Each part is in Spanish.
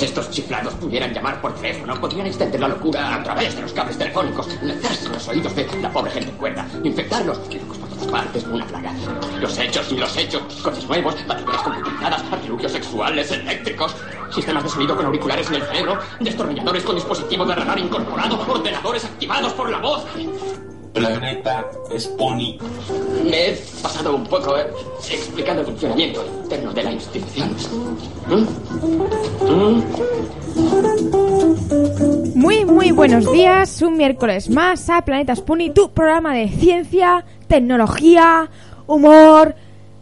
Todos estos chiflados pudieran llamar por teléfono, podrían extender la locura a través de los cables telefónicos, lanzarse en los oídos de la pobre gente cuerda, infectarlos, locos por todas partes, una plaga. Los hechos y los hechos, coches nuevos, baterías computarizadas, artilugios sexuales, eléctricos, sistemas de sonido con auriculares en el cerebro, destornilladores con dispositivo de radar incorporado, ordenadores activados por la voz. Planeta Spony. Me he pasado un poco eh, explicando el funcionamiento interno de la institución. ¿Mm? ¿Mm? Muy, muy buenos días. Un miércoles más a Planeta Spoonie, tu programa de ciencia, tecnología, humor,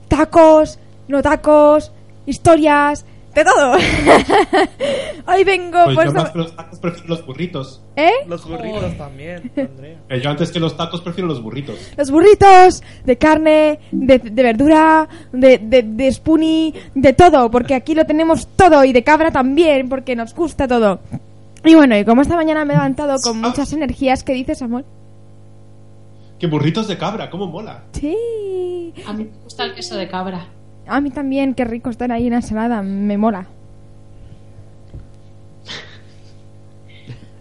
tacos, no tacos, historias, de todo. Hoy vengo Pues pues, yo más que los tacos prefiero los burritos. ¿Eh? Los burritos también, Andrea. Eh, yo antes que los tacos prefiero los burritos. Los burritos de carne, de, de verdura, de, de, de spoonie, de todo, porque aquí lo tenemos todo y de cabra también, porque nos gusta todo. Y bueno, y como esta mañana me he levantado con muchas energías, ¿qué dices, amor? ¡Qué burritos de cabra! ¡Cómo mola! Sí. A mí me gusta el queso de cabra. A mí también, qué rico estar ahí en la ensalada, me mola.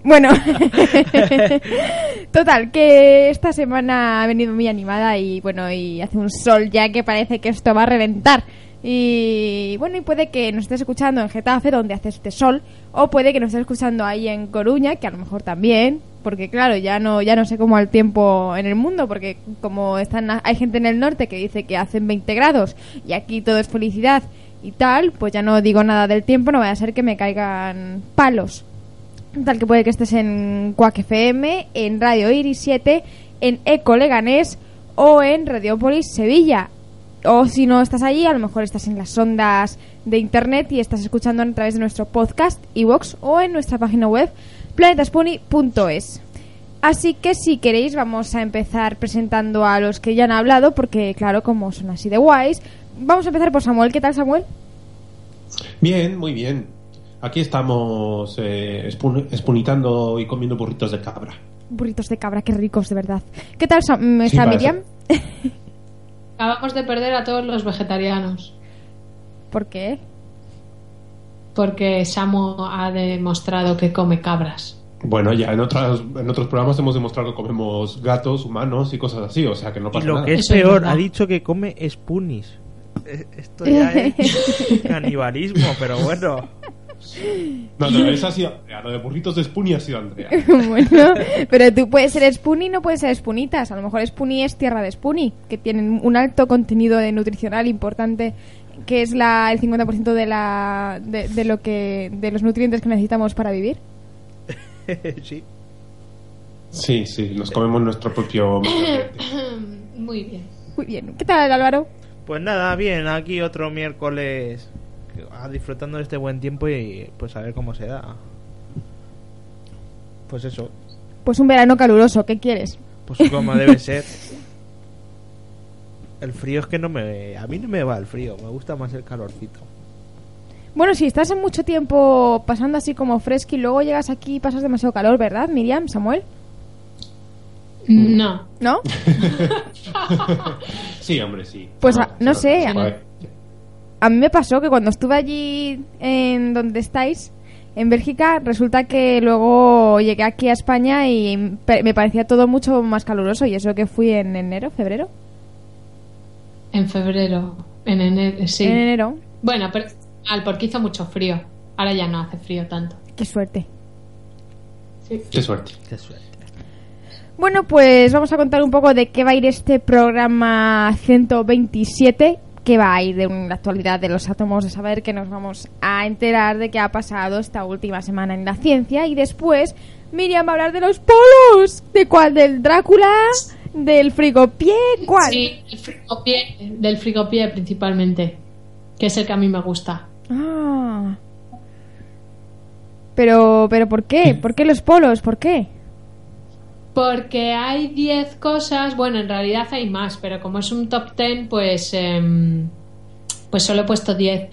Bueno, total, que esta semana ha venido muy animada y bueno, y hace un sol ya que parece que esto va a reventar. Y bueno, y puede que nos estés escuchando en Getafe, donde hace este sol, o puede que nos estés escuchando ahí en Coruña, que a lo mejor también, porque claro, ya no ya no sé cómo el tiempo en el mundo, porque como están hay gente en el norte que dice que hacen 20 grados y aquí todo es felicidad y tal, pues ya no digo nada del tiempo, no vaya a ser que me caigan palos. Tal que puede que estés en Quack FM, en Radio Iris 7, en Eco Leganés o en Radiopolis Sevilla. O si no estás allí, a lo mejor estás en las ondas de internet y estás escuchando a través de nuestro podcast, iVox o en nuestra página web planetaspony.es. Así que si queréis vamos a empezar presentando a los que ya han hablado, porque claro, como son así de guays, vamos a empezar por Samuel. ¿Qué tal Samuel? Bien, muy bien. Aquí estamos eh, espun- espunitando y comiendo burritos de cabra. Burritos de cabra, qué ricos de verdad. ¿Qué tal Sam- está para Miriam? Acabamos de perder a todos los vegetarianos. ¿Por qué? Porque Samu ha demostrado que come cabras. Bueno, ya en, otras, en otros programas hemos demostrado que comemos gatos, humanos y cosas así, o sea que no Y pasa lo nada. que es Eso peor, ha dicho que come spunis. Eh, Esto ya es canibalismo, pero bueno. No, no, esa ha sido Andrea. Lo de burritos de Spoonie ha sido Andrea. bueno, pero tú puedes ser Spoonie y no puedes ser Spunitas. A lo mejor Spoonie es tierra de Spoonie, que tienen un alto contenido de nutricional importante, que es la, el 50% de, la, de, de lo que, de los nutrientes que necesitamos para vivir. sí. Sí, sí, nos comemos nuestro propio. Muy bien. Muy bien. ¿Qué tal, Álvaro? Pues nada, bien, aquí otro miércoles ah, disfrutando de este buen tiempo y pues a ver cómo se da. Pues eso, Pues un verano caluroso, ¿qué quieres? pues como debe ser. El frío es que no me... A mí no me va el frío, me gusta más el calorcito. Bueno, si estás en mucho tiempo pasando así como fresco y luego llegas aquí y pasas demasiado calor, ¿verdad, Miriam, Samuel? No. ¿No? Sí, hombre, sí. Pues, ah, no sé, sí, a-. A mí me pasó que cuando estuve allí en donde estáis, en Bélgica, resulta que luego llegué aquí a España y me parecía todo mucho más caluroso y eso que fui en enero, febrero. En febrero. En enero. Sí. En enero. Bueno, pero al porque hizo mucho frío. Ahora ya no hace frío tanto. Qué suerte. Qué suerte. Qué suerte. Bueno, pues vamos a contar un poco de qué va a ir este programa 127, que va a ir de la actualidad de los átomos, de saber que nos vamos a enterar de qué ha pasado esta última semana en la ciencia y después Miriam va a hablar de los polos. ¿De cuál? ¿Del Drácula? ¿Del frigopié? ¿Cuál? Sí, el frigopié, del frigopié principalmente. Que es el que a mí me gusta. Ah. Pero, pero ¿por qué? ¿Por qué los polos? ¿Por qué? Porque hay 10 cosas, bueno, en realidad hay más, pero como es un top 10, pues, em, pues solo he puesto 10.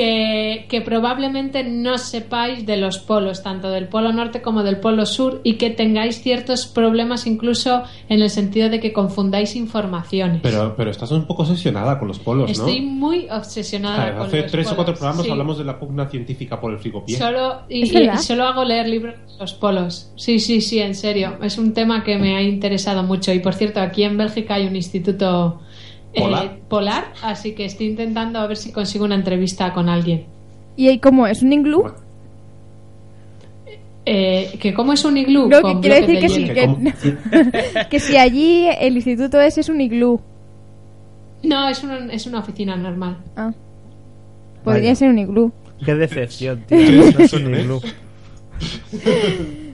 Que, que probablemente no sepáis de los polos, tanto del polo norte como del polo sur, y que tengáis ciertos problemas incluso en el sentido de que confundáis informaciones. Pero, pero estás un poco obsesionada con los polos, ¿no? Estoy muy obsesionada Claro, con hace los tres o cuatro polos, programas sí. hablamos de la pugna científica por el frigopié. Solo, y, y solo hago leer libros de los polos. Sí, sí, sí, en serio. Es un tema que me ha interesado mucho. Y por cierto, aquí en Bélgica hay un instituto eh, ¿Polar? así que estoy intentando a ver si consigo una entrevista con alguien. ¿Y ahí cómo es? ¿Un iglú? Eh, ¿Que cómo es un iglú? No, Con que quiere bloques decir de que sí, hielo. que, que si allí el instituto ese es un iglú. No, es una, es una oficina normal. Ah. Podría Vaya. ser un iglú. Qué decepción, tío. No es un iglú.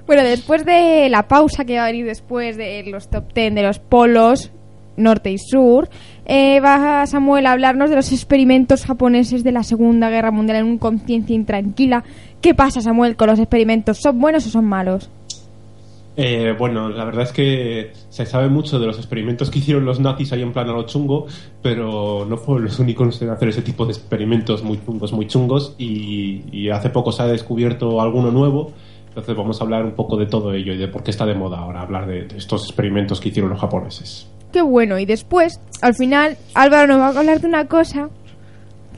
Bueno, después de la pausa que va a venir después de los top 10 de los polos norte y sur, eh, va Samuel a hablarnos de los experimentos japoneses de la Segunda Guerra Mundial en un conciencia intranquila. ¿Qué pasa, Samuel, con los experimentos? ¿Son buenos o son malos? Eh, bueno, la verdad es que se sabe mucho de los experimentos que hicieron los nazis ahí en plan a lo chungo, pero no fueron los únicos en hacer ese tipo de experimentos muy chungos, muy chungos, y, hace poco se ha descubierto alguno nuevo. Entonces vamos a hablar un poco de todo ello y de por qué está de moda ahora hablar de, de estos experimentos que hicieron los japoneses. Qué bueno. Y después, al final, Álvaro nos va a hablar de una cosa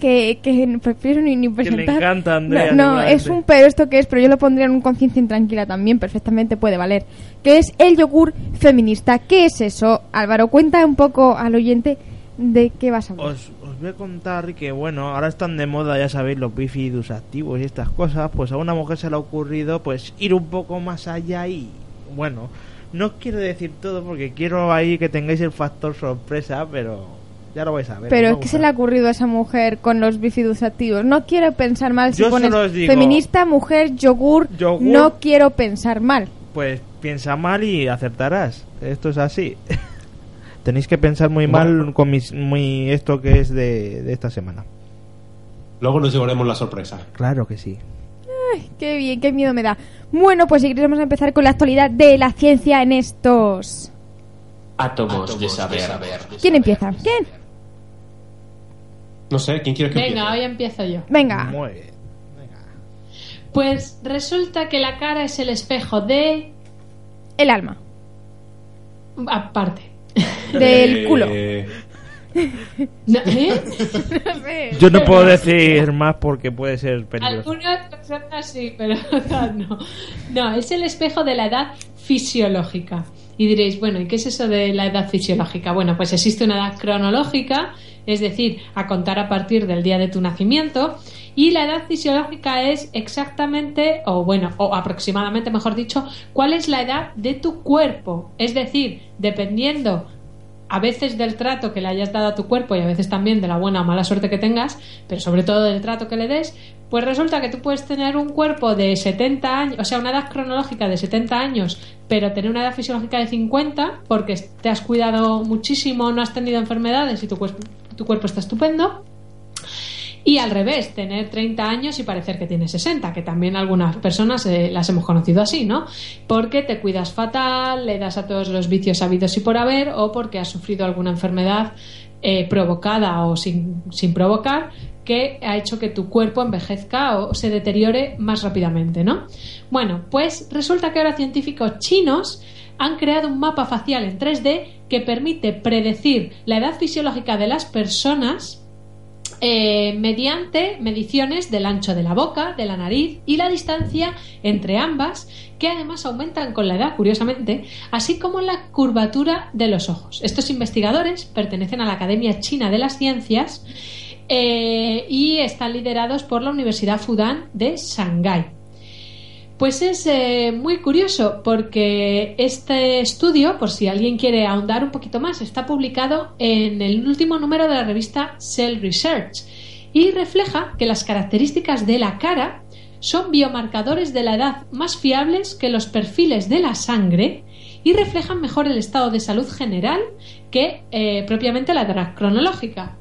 que, que prefiero ni, ni presentar. encanta a Andrea, No, es un pero esto que es, pero yo lo pondría en un conciencia intranquila también, perfectamente puede valer. Que es el yogur feminista. ¿Qué es eso? Álvaro, cuenta un poco al oyente de qué vas a hablar. Os, os voy a contar que, bueno, ahora están de moda, ya sabéis, los bífidos activos y estas cosas. Pues a una mujer se le ha ocurrido, pues, ir un poco más allá y, bueno, no quiero decir todo porque quiero ahí que tengáis el factor sorpresa, pero ya lo vais a ver. Pero a ¿qué se le ha ocurrido a esa mujer con los bifidus activos? No quiero pensar mal si Yo pones solo os digo- feminista, mujer, yogur, Yogur. No quiero pensar mal. Pues piensa mal y acertarás. Esto es así. Tenéis que pensar muy mal con mis, muy esto que es de, de esta semana. Luego nos llevaremos la sorpresa. Claro que sí. Ay, qué bien, qué miedo me da. Bueno, pues si queréis vamos a empezar con la actualidad de la ciencia en estos... Átomos de saber. ¿Quién empieza? ¿Quién? No sé, ¿quién quiere que Venga, empiece? hoy empiezo yo. Venga. Muy bien. Pues resulta que la cara es el espejo de... El alma. Aparte. Del culo. Eh, No, ¿eh? Yo no puedo decir más porque puede ser peligroso. Algunas personas sí, pero otras no. No, es el espejo de la edad fisiológica. Y diréis, bueno, ¿y qué es eso de la edad fisiológica? Bueno, pues existe una edad cronológica, es decir, a contar a partir del día de tu nacimiento, y la edad fisiológica es exactamente, o bueno, o aproximadamente, mejor dicho, cuál es la edad de tu cuerpo. Es decir, dependiendo a veces del trato que le hayas dado a tu cuerpo y a veces también de la buena o mala suerte que tengas, pero sobre todo del trato que le des, pues resulta que tú puedes tener un cuerpo de 70 años, o sea, una edad cronológica de 70 años, pero tener una edad fisiológica de 50 porque te has cuidado muchísimo, no has tenido enfermedades y tu, tu cuerpo está estupendo. Y al revés, tener 30 años y parecer que tienes 60, que también algunas personas eh, las hemos conocido así, ¿no? Porque te cuidas fatal, le das a todos los vicios habidos y por haber, o porque has sufrido alguna enfermedad eh, provocada o sin, sin provocar, que ha hecho que tu cuerpo envejezca o se deteriore más rápidamente, ¿no? Bueno, pues resulta que ahora científicos chinos han creado un mapa facial en 3D que permite predecir la edad fisiológica de las personas eh, mediante mediciones del ancho de la boca, de la nariz y la distancia entre ambas, que además aumentan con la edad, curiosamente, así como la curvatura de los ojos. Estos investigadores pertenecen a la Academia China de las Ciencias eh, y están liderados por la Universidad Fudan de Shanghái. Pues es eh, muy curioso porque este estudio, por si alguien quiere ahondar un poquito más, está publicado en el último número de la revista Cell Research y refleja que las características de la cara son biomarcadores de la edad más fiables que los perfiles de la sangre y reflejan mejor el estado de salud general que eh, propiamente la edad cronológica.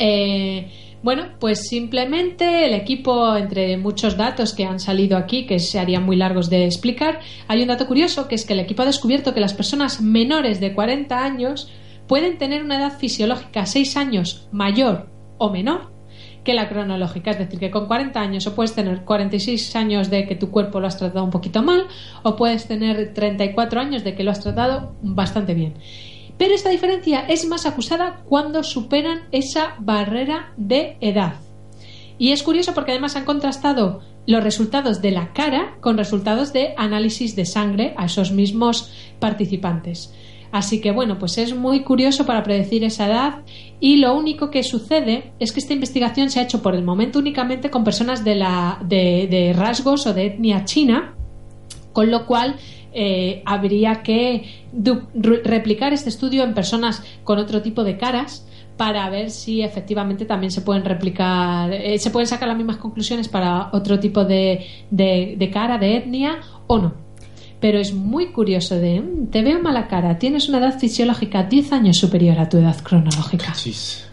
Eh, Bueno, pues simplemente el equipo, entre muchos datos que han salido aquí, que se harían muy largos de explicar, hay un dato curioso, que es que el equipo ha descubierto que las personas menores de 40 años pueden tener una edad fisiológica 6 años mayor o menor que la cronológica. Es decir, que con 40 años o puedes tener 46 años de que tu cuerpo lo has tratado un poquito mal o puedes tener 34 años de que lo has tratado bastante bien. Pero esta diferencia es más acusada cuando superan esa barrera de edad. Y es curioso porque además han contrastado los resultados de la cara con resultados de análisis de sangre a esos mismos participantes. Así que bueno, pues es muy curioso para predecir esa edad y lo único que sucede es que esta investigación se ha hecho por el momento únicamente con personas de, la, de, rasgos o de etnia china, con lo cual eh, habría que replicar este estudio en personas con otro tipo de caras para ver si efectivamente también se pueden replicar, eh, se pueden sacar las mismas conclusiones para otro tipo de, de cara, de etnia o no pero es muy curioso de, mm, te veo mala cara, tienes una edad fisiológica 10 años superior a tu edad cronológica. Cachis,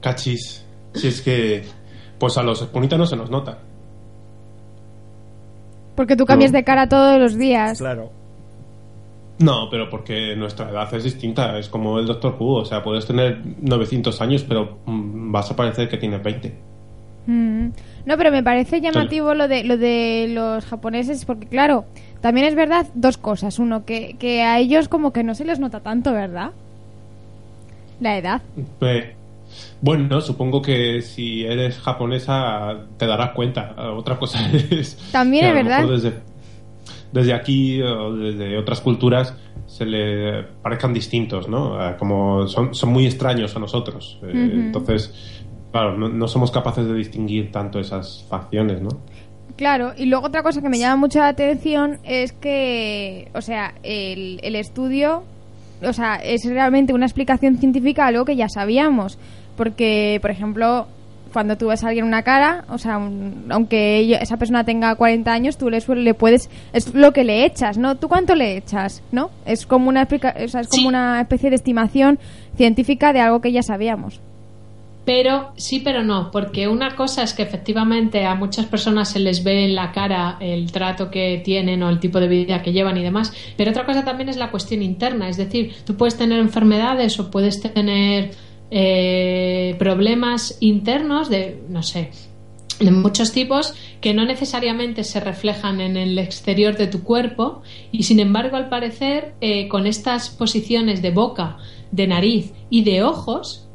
cachis. Si es que, pues a los esponitas se nos nota. Porque tú cambias de cara todos los días. Claro. No, pero porque nuestra edad es distinta, es como el Doctor Who, o sea, puedes tener 900 años, pero mm, vas a parecer que tienes 20. Mm. No, pero me parece llamativo lo de, lo de los japoneses, porque claro, también es verdad dos cosas. Uno, que, que a ellos como que no se les nota tanto, ¿verdad? La edad. bueno, supongo que si eres japonesa te darás cuenta. Otra cosa es... También es verdad. Desde, desde aquí o desde otras culturas se le parezcan distintos, ¿no? Como son, son muy extraños a nosotros. Eh, entonces, claro, no, no, somos capaces de distinguir tanto esas facciones, ¿no? Claro, y luego otra cosa que me llama mucho la atención es que, o sea, el, el estudio, o sea, es realmente una explicación científica a algo que ya sabíamos. Porque, por ejemplo, cuando tú ves a alguien una cara, o sea, aunque esa persona tenga 40 años, tú le, le puedes, es lo que le echas, ¿no? ¿Tú cuánto le echas, no? Es como una, o sea, es como una especie de estimación científica de algo que ya sabíamos. Pero sí, pero no, porque una cosa es que efectivamente a muchas personas se les ve en la cara el trato que tienen o el tipo de vida que llevan y demás, pero otra cosa también es la cuestión interna, es decir, tú puedes tener enfermedades o puedes tener eh, problemas internos de, no sé, de muchos tipos que no necesariamente se reflejan en el exterior de tu cuerpo y sin embargo al parecer eh, con estas posiciones de boca, de nariz y de ojos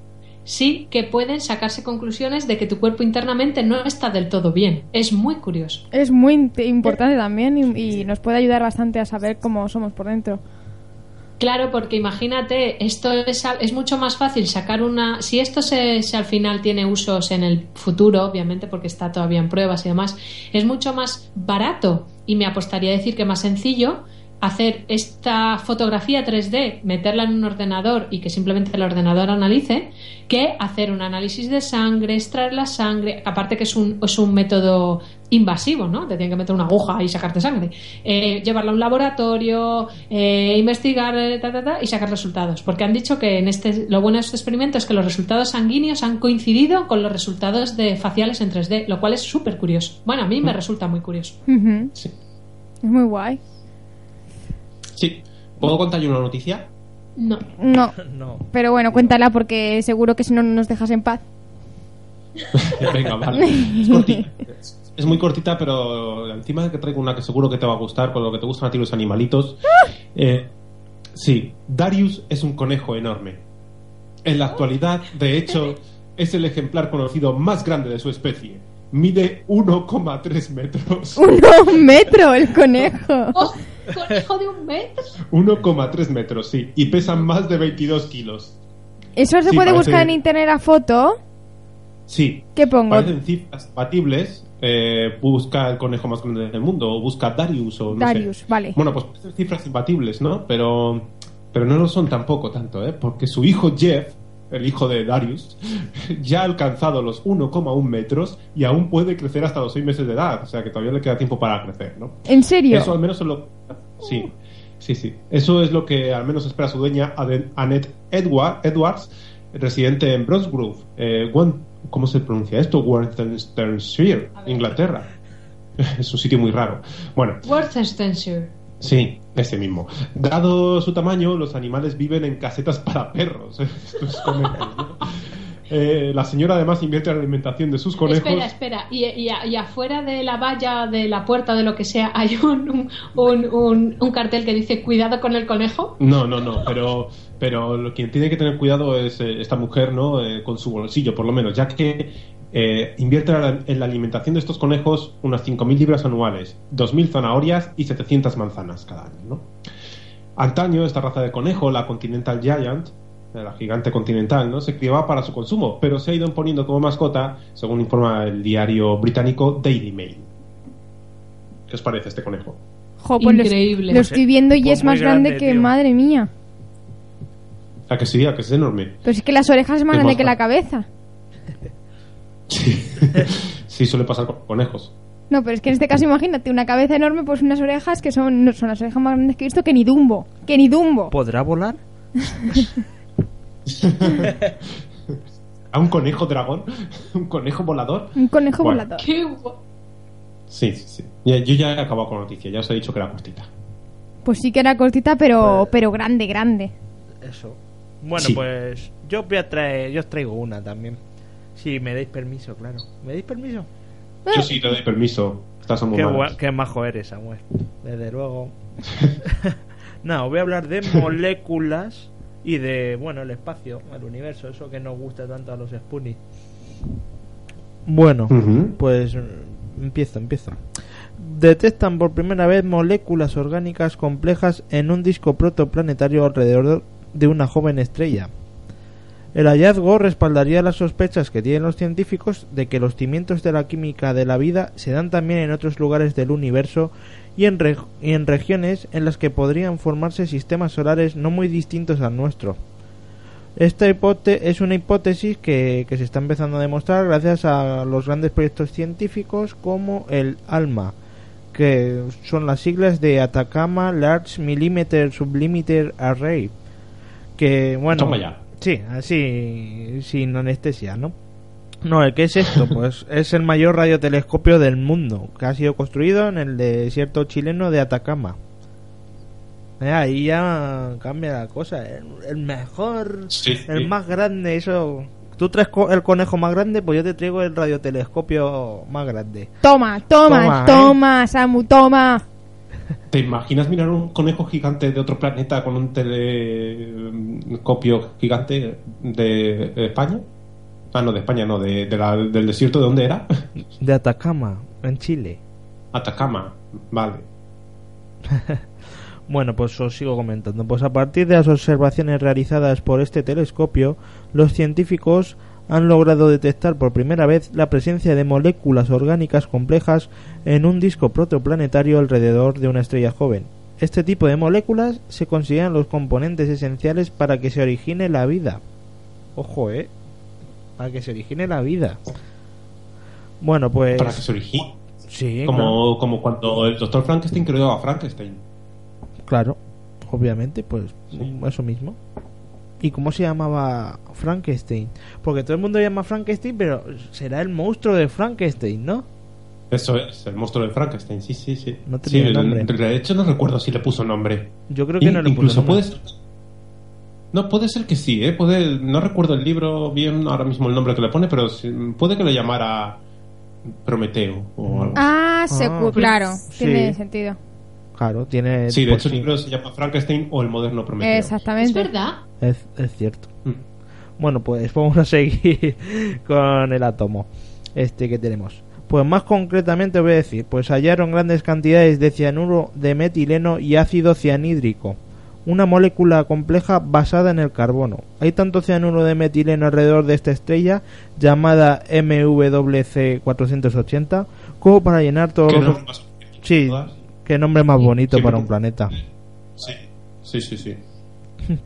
sí que pueden sacarse conclusiones de que tu cuerpo internamente no está del todo bien. Es muy curioso. Es muy importante también y, nos puede ayudar bastante a saber cómo somos por dentro. Claro, porque imagínate, esto es, es, mucho más fácil sacar una. Si esto se, al final tiene usos en el futuro, obviamente, porque está todavía en pruebas y demás, es mucho más barato y me apostaría a decir que más sencillo hacer esta fotografía 3D, meterla en un ordenador y que simplemente el ordenador analice, que hacer un análisis de sangre, extraer la sangre, aparte que es un, es un método invasivo, ¿no? Te tienen que meter una aguja y sacarte sangre. Eh, llevarla a un laboratorio, eh, investigar eh, y sacar resultados. Porque han dicho que en este, lo bueno de este experimento es que los resultados sanguíneos han coincidido con los resultados de faciales en 3D, lo cual es súper curioso. Bueno, a mí me mm. resulta muy curioso. sí. Es muy guay. Sí. ¿Puedo contar yo una noticia? No. No. Pero bueno, cuéntala porque seguro que si no, nos dejas en paz. Venga, vale. Es cortita. Es muy cortita, pero encima de que traigo una que seguro que te va a gustar, con lo que te gustan a ti los animalitos. Eh, sí, Darius es un conejo enorme. En la actualidad, de hecho, es el ejemplar conocido más grande de su especie. Mide 1,3 metros. ¿Un metro el conejo? Conejo de un metro? 1,3 metros, sí. Y pesan más de 22 kilos. ¿Eso se puede buscar en internet a foto? Sí. ¿Qué pongo? Parecen cifras compatibles. Eh, busca el conejo más grande del mundo o busca Darius o no Darius, vale. Bueno, pues cifras compatibles, ¿no? Pero, pero no lo son tampoco tanto, ¿eh? Porque su hijo Jeff el hijo de Darius, ya ha alcanzado los 1,1 metros y aún puede crecer hasta los 6 meses de edad. O sea que todavía le queda tiempo para crecer, ¿no? ¿En serio? Eso al menos es lo... Sí, sí, sí. Eso es lo que al menos espera su dueña, Annette Edward, Edwards, residente en Bronx Grove, eh, ¿cómo se pronuncia esto? Worcestershire, Inglaterra. Es un sitio muy raro. Bueno, Worcestershire. Sí, ese mismo. Dado su tamaño, los animales viven en casetas para perros. Esto es conejos, ¿no? Eh, la señora además invierte en la alimentación de sus conejos. Espera, espera. Y, y y afuera de la valla, de la puerta, de lo que sea, hay un, un, un, cartel que dice cuidado con el conejo. No, no, no, pero, pero lo quien tiene que tener cuidado es eh, esta mujer, ¿no? Eh, con su bolsillo, por lo menos, ya que eh, invierte en la- en la alimentación de estos conejos unas 5.000 libras anuales, 2.000 zanahorias y 700 manzanas cada año, ¿no? Antaño, esta raza de conejo, la Continental Giant, eh, la gigante continental, ¿no? Se criaba para su consumo, pero se ha ido imponiendo como mascota, según informa el diario británico Daily Mail. ¿Qué os parece este conejo? Jo, pues lo- Increíble. Lo, estoy viendo y Pues es más grande, grande, que tío. madre mía. ¿A que sí? ¿A que es enorme? Pero es que las orejas es más grande que la cabeza. Sí, sí suele pasar con conejos. No, pero es que en este caso imagínate una cabeza enorme, pues unas orejas que son, no, son las orejas más grandes que he visto que ni Dumbo. Que ni Dumbo. ¿Podrá volar? ¿A un conejo dragón? ¿Un conejo volador? Un conejo Bueno. volador. Qué Sí, sí, sí. Ya- Yo ya he acabado con la noticia, ya os he dicho que era cortita. Pues sí que era cortita, pero, pero grande, grande. Eso. Bueno, Sí. pues yo voy a traer, yo os traigo una también. Si me dais permiso, claro. ¿Me dais permiso? Yo sí te doy permiso. Estás muy Qué, qué majo eres, Samuel. Desde luego. no, voy a hablar de moléculas y de, bueno, el espacio, el universo, eso que nos gusta tanto a los Spoonie. Bueno, pues mm, empiezo, empiezo. Detectan por primera vez moléculas orgánicas complejas en un disco protoplanetario alrededor de una joven estrella. El hallazgo respaldaría las sospechas que tienen los científicos de que los cimientos de la química de la vida se dan también en otros lugares del universo y en, y en regiones en las que podrían formarse sistemas solares no muy distintos al nuestro. Esta es una hipótesis que, que se está empezando a demostrar gracias a los grandes proyectos científicos como el ALMA, que son las siglas de Atacama Large Millimeter Sublimiter Array. Que, bueno. Sí, así, sin anestesia, ¿no? No, ¿el qué es esto? Pues es el mayor radiotelescopio del mundo, que ha sido construido en el desierto chileno de Atacama. Eh, ahí ya cambia la cosa. El, el mejor, Sí, el sí. más grande, eso... Tú traes co- el conejo más grande, pues yo te traigo el radiotelescopio más grande. Toma, toma, Toma, toma, ¿eh? Samu, toma. ¿Te imaginas mirar un conejo gigante de otro planeta con un telescopio gigante de España? Ah, no, de España, no, de, de la- del desierto, ¿de dónde era? De Atacama, en Chile. Atacama, vale. Bueno, pues os sigo comentando. Pues a partir de las observaciones realizadas por este telescopio, los científicos han logrado detectar por primera vez la presencia de moléculas orgánicas complejas en un disco protoplanetario alrededor de una estrella joven. Este tipo de moléculas se consideran los componentes esenciales para que se origine la vida. Ojo, eh. Para que se origine la vida. Bueno, pues. Para que se origine. Sí, Como, como cuando el doctor Frankenstein creó a Frankenstein. Claro, obviamente, pues eso mismo. ¿Y cómo se llamaba Frankenstein? Porque todo el mundo llama Frankenstein, pero será el monstruo de Frankenstein, ¿no? Eso es, el monstruo de Frankenstein, sí, sí, sí. No tenía Sí, nombre. De hecho, no recuerdo si le puso nombre. Yo creo que no le Incluso puso ser- No, puede ser que sí, ¿eh? Puede, no recuerdo el libro bien ahora mismo el nombre que le pone, pero puede que le llamara Prometeo o algo Ah, secu- Ah, claro, sí. tiene sentido. Claro, tiene. Sí, de hecho el libro se llama Frankenstein o el moderno Prometeo. Es Exactamente. verdad. es, es cierto. Mm. Bueno, pues vamos a seguir con el átomo este que tenemos. Pues más concretamente voy a decir, pues hallaron grandes cantidades de cianuro de metileno y ácido cianhídrico, una molécula compleja basada en el carbono. Hay tanto cianuro de metileno alrededor de esta estrella llamada MWC 480 como para llenar todos ¿Qué los Sí? Qué nombre más bonito Sí, para un planeta. Sí, sí, sí. sí.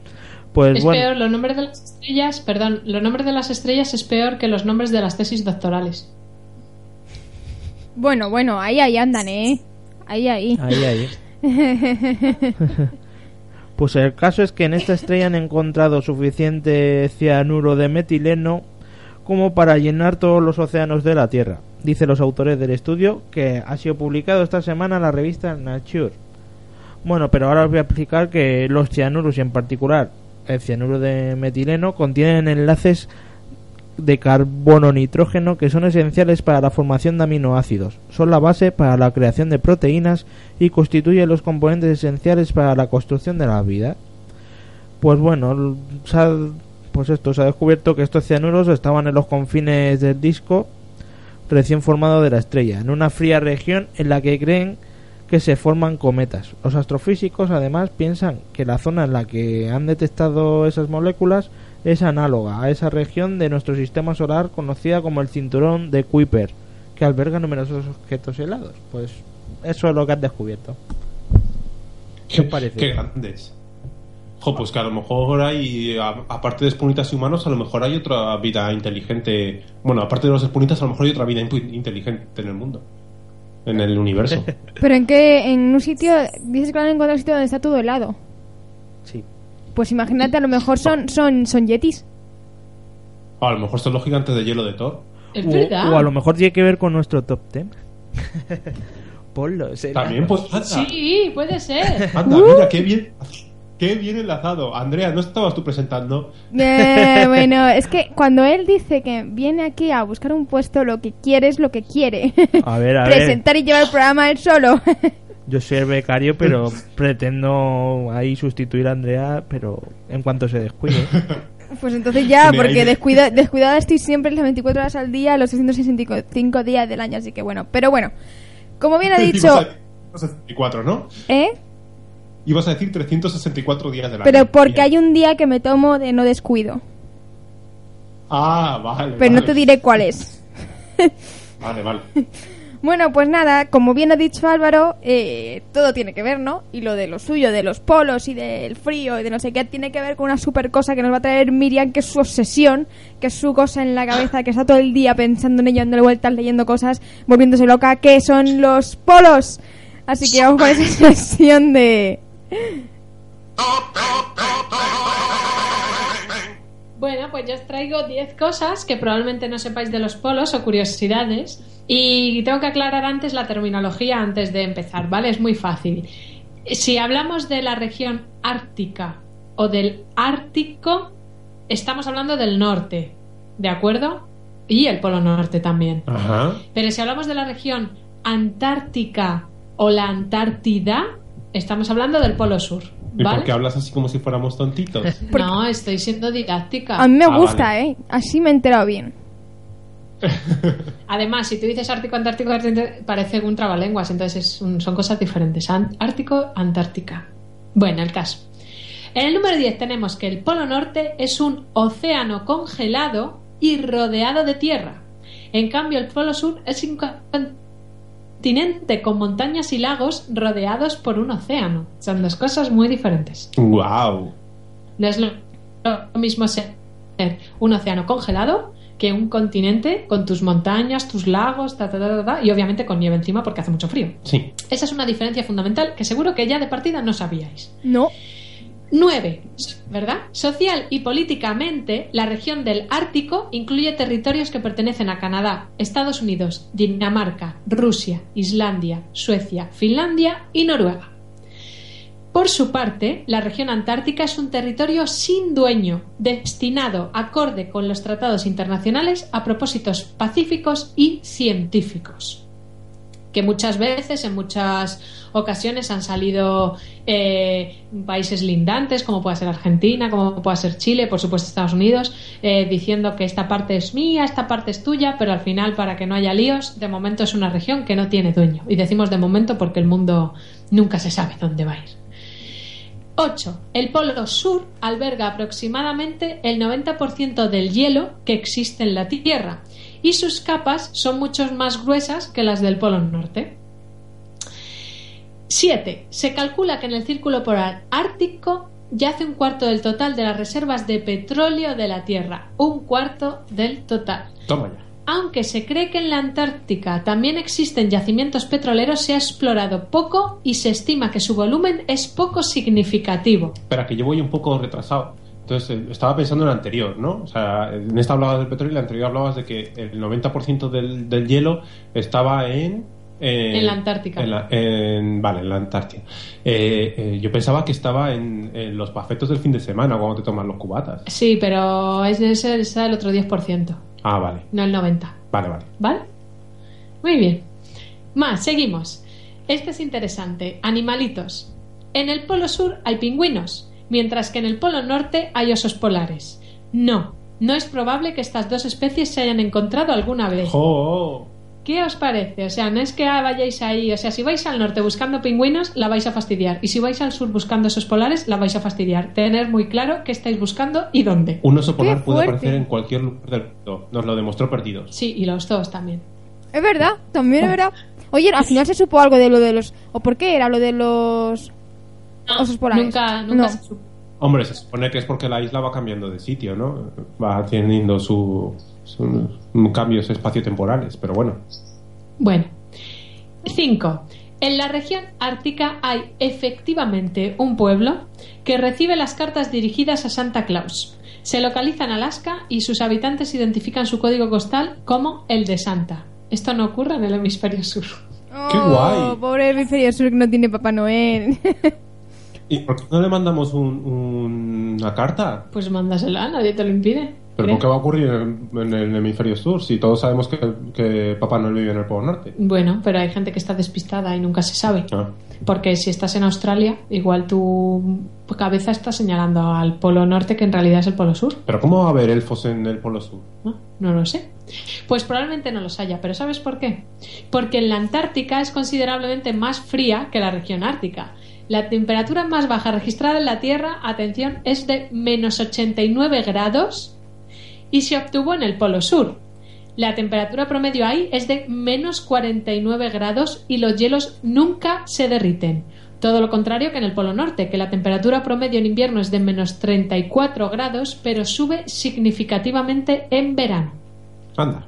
Pues es bueno, peor, los nombres de las estrellas, perdón, los nombres de las estrellas es peor que los nombres de las tesis doctorales. Bueno, bueno, ahí, ahí andan, ¿eh? Ahí, ahí. Ahí, ahí. Pues el caso es que en esta estrella han encontrado suficiente cianuro de metileno como para llenar todos los océanos de la Tierra, dicen los autores del estudio que ha sido publicado esta semana en la revista Nature. Bueno, pero ahora os voy a explicar que los cianuros y en particular el cianuro de metileno contienen enlaces de carbono nitrógeno que son esenciales para la formación de aminoácidos. Son la base para la creación de proteínas y constituyen los componentes esenciales para la construcción de la vida. Pues bueno, pues esto se ha descubierto que estos cianuros estaban en los confines del disco recién formado de la estrella, en una fría región en la que creen que se forman cometas. Los astrofísicos además piensan que la zona en la que han detectado esas moléculas es análoga a esa región de nuestro sistema solar conocida como el cinturón de Kuiper, que alberga numerosos objetos helados. Pues eso es lo que han descubierto. ¿Qué os parece? Qué grandes. Jo, pues que a lo mejor hay, a- aparte de espunitas y humanos, a lo mejor hay otra vida inteligente. Bueno, aparte de los espunitas, a lo mejor hay otra vida inteligente en el mundo. En el universo. Pero en que en un sitio, dices que lo han encontrado en un sitio donde está todo helado. Sí. Pues imagínate, a lo mejor son, son, son yetis. O a lo mejor son los gigantes de hielo de Thor. Es O, verdad. o a lo mejor tiene que ver con nuestro top 10. Ponlo. será. También, pues, anda, Sí, puede ser. anda, mira, qué bien, qué bien enlazado. Andrea, ¿no estabas tú presentando? Eh, bueno, es que cuando él dice que viene aquí a buscar un puesto, lo que quiere es lo que quiere. A ver, a ver. Presentar y llevar el programa él solo. Yo soy el becario, pero pretendo ahí sustituir a Andrea, pero en cuanto se descuide. Pues entonces ya, porque descuida, descuidada estoy siempre las 24 horas al día, los 365 días del año, así que bueno. Pero bueno, como bien ha dicho... Ibas a decir 364, ¿no? ¿Eh? Ibas a decir 364 días del año. Pero porque hay un día que me tomo de no descuido. Ah, vale. Pero no te diré cuál es. Vale, vale. Bueno, pues nada, como bien ha dicho Álvaro, eh, todo tiene que ver, ¿no? Y lo de lo suyo, de los polos y del frío y de no sé qué, tiene que ver con una super cosa que nos va a traer Miriam, que es su obsesión, que es su cosa en la cabeza, que está todo el día pensando en ello, dándole vueltas, leyendo cosas, volviéndose loca, que son los polos. Así que vamos con esa sesión de... Bueno, pues yo os traigo 10 cosas que probablemente no sepáis de los polos o curiosidades. Y tengo que aclarar antes la terminología antes de empezar, ¿vale? Es muy fácil. Si hablamos de la región ártica o del Ártico, estamos hablando del norte, ¿de acuerdo? Y el polo norte también. Ajá. Pero si hablamos de la región antártica o la Antártida, estamos hablando del polo sur, ¿Y ¿vale? por qué hablas así como si fuéramos tontitos? No, estoy siendo didáctica. A mí me Ah, gusta, vale. ¿eh? Así me he enterado bien. Además, si tú dices Ártico, Antártico, Antártico, parece un trabalenguas, entonces es un- son cosas diferentes. Ártico, Antártica. Bueno, el caso. En el número 10 tenemos que el Polo Norte es un océano congelado y rodeado de tierra. En cambio, el Polo Sur es un continente con montañas y lagos rodeados por un océano. Son dos cosas muy diferentes. ¡Wow! No es lo, lo mismo ser un océano congelado que un continente con tus montañas, tus lagos, ta, ta, ta, ta, ta, y obviamente con nieve encima porque hace mucho frío. Sí. Esa es una diferencia fundamental que seguro que ya de partida no sabíais. No. 9. ¿Verdad? Social y políticamente, la región del Ártico incluye territorios que pertenecen a Canadá, Estados Unidos, Dinamarca, Rusia, Islandia, Suecia, Finlandia y Noruega. Por su parte, la región antártica es un territorio sin dueño, destinado, acorde con los tratados internacionales, a propósitos pacíficos y científicos que muchas veces, en muchas ocasiones, han salido eh, países lindantes, como puede ser Argentina, como puede ser Chile, por supuesto Estados Unidos, eh, diciendo que esta parte es mía, esta parte es tuya, pero al final, para que no haya líos, de momento es una región que no tiene dueño. Y decimos de momento porque el mundo nunca se sabe dónde va a ir. 8. El Polo Sur alberga aproximadamente el 90% del hielo que existe en la Tierra y sus capas son mucho más gruesas que las del Polo Norte. 7. Se calcula que en el círculo polar ártico yace un cuarto del total de las reservas de petróleo de la Tierra. Un cuarto del total. Toma ya. Aunque se cree que en la Antártica también existen yacimientos petroleros, se ha explorado poco y se estima que su volumen es poco significativo. Espera, que yo voy un poco retrasado. Entonces, eh, estaba pensando en el anterior, ¿no? O sea, en esta hablabas del petróleo y en la anterior hablabas de que el 90% del, del hielo estaba en... En la Antártica. en la- en- vale, en la Antártida. Eh, eh, yo pensaba que estaba en, en los pafetos del fin de semana cuando te toman los cubatas. Sí, pero es ese ese el otro 10%, Ah, vale. no el 90%. Vale, vale. ¿Vale? Muy bien. Más, seguimos. Este es interesante. Animalitos. En el polo sur hay pingüinos, mientras que en el polo norte hay osos polares. No, no es probable que estas dos especies se hayan encontrado alguna vez. ¡Jo! ¿Qué os parece? O sea, no es que vayáis ahí, o sea, si vais al norte buscando pingüinos, la vais a fastidiar. Y si vais al sur buscando osos polares, la vais a fastidiar. Tener muy claro qué estáis buscando y dónde. Un oso polar puede aparecer en cualquier lugar del mundo. Nos lo demostró perdidos. Sí, y los dos también. Es verdad, también es verdad. Oye, al final se supo algo de lo de los... ¿O por qué era lo de los osos polares? Nunca, nunca No. se supo. Hombre, se supone que es porque la isla va cambiando de sitio, ¿no? Va teniendo su, sus cambios espaciotemporales, pero bueno. Bueno. 5. En la región ártica hay efectivamente un pueblo que recibe las cartas dirigidas a Santa Claus. Se localiza en Alaska y sus habitantes identifican su código postal como el de Santa. Esto no ocurre en el hemisferio sur. ¡Qué Oh, guay! Pobre hemisferio sur que no tiene Papá Noel. ¿Y por qué no le mandamos un- una carta? Pues mándasela, nadie te lo impide. ¿Pero ¿Crees? por qué va a ocurrir en, en el hemisferio sur si todos sabemos que, que Papá Noel vive en el Polo Norte? Bueno, pero hay gente que está despistada y nunca se sabe. Ah, Porque si estás en Australia, igual tu cabeza está señalando al polo norte que en realidad es el polo sur. ¿Pero cómo va a haber elfos en el Polo Sur? ¿no? No lo sé. Pues probablemente no los haya, pero ¿sabes por qué? Porque en la Antártica es considerablemente más fría que la región ártica. La temperatura más baja registrada en la Tierra, atención, es de menos 89 grados y se obtuvo en el Polo Sur. La temperatura promedio ahí es de menos 49 grados y los hielos nunca se derriten. Todo lo contrario que en el Polo Norte, que la temperatura promedio en invierno es de menos 34 grados, pero sube significativamente en verano. Anda.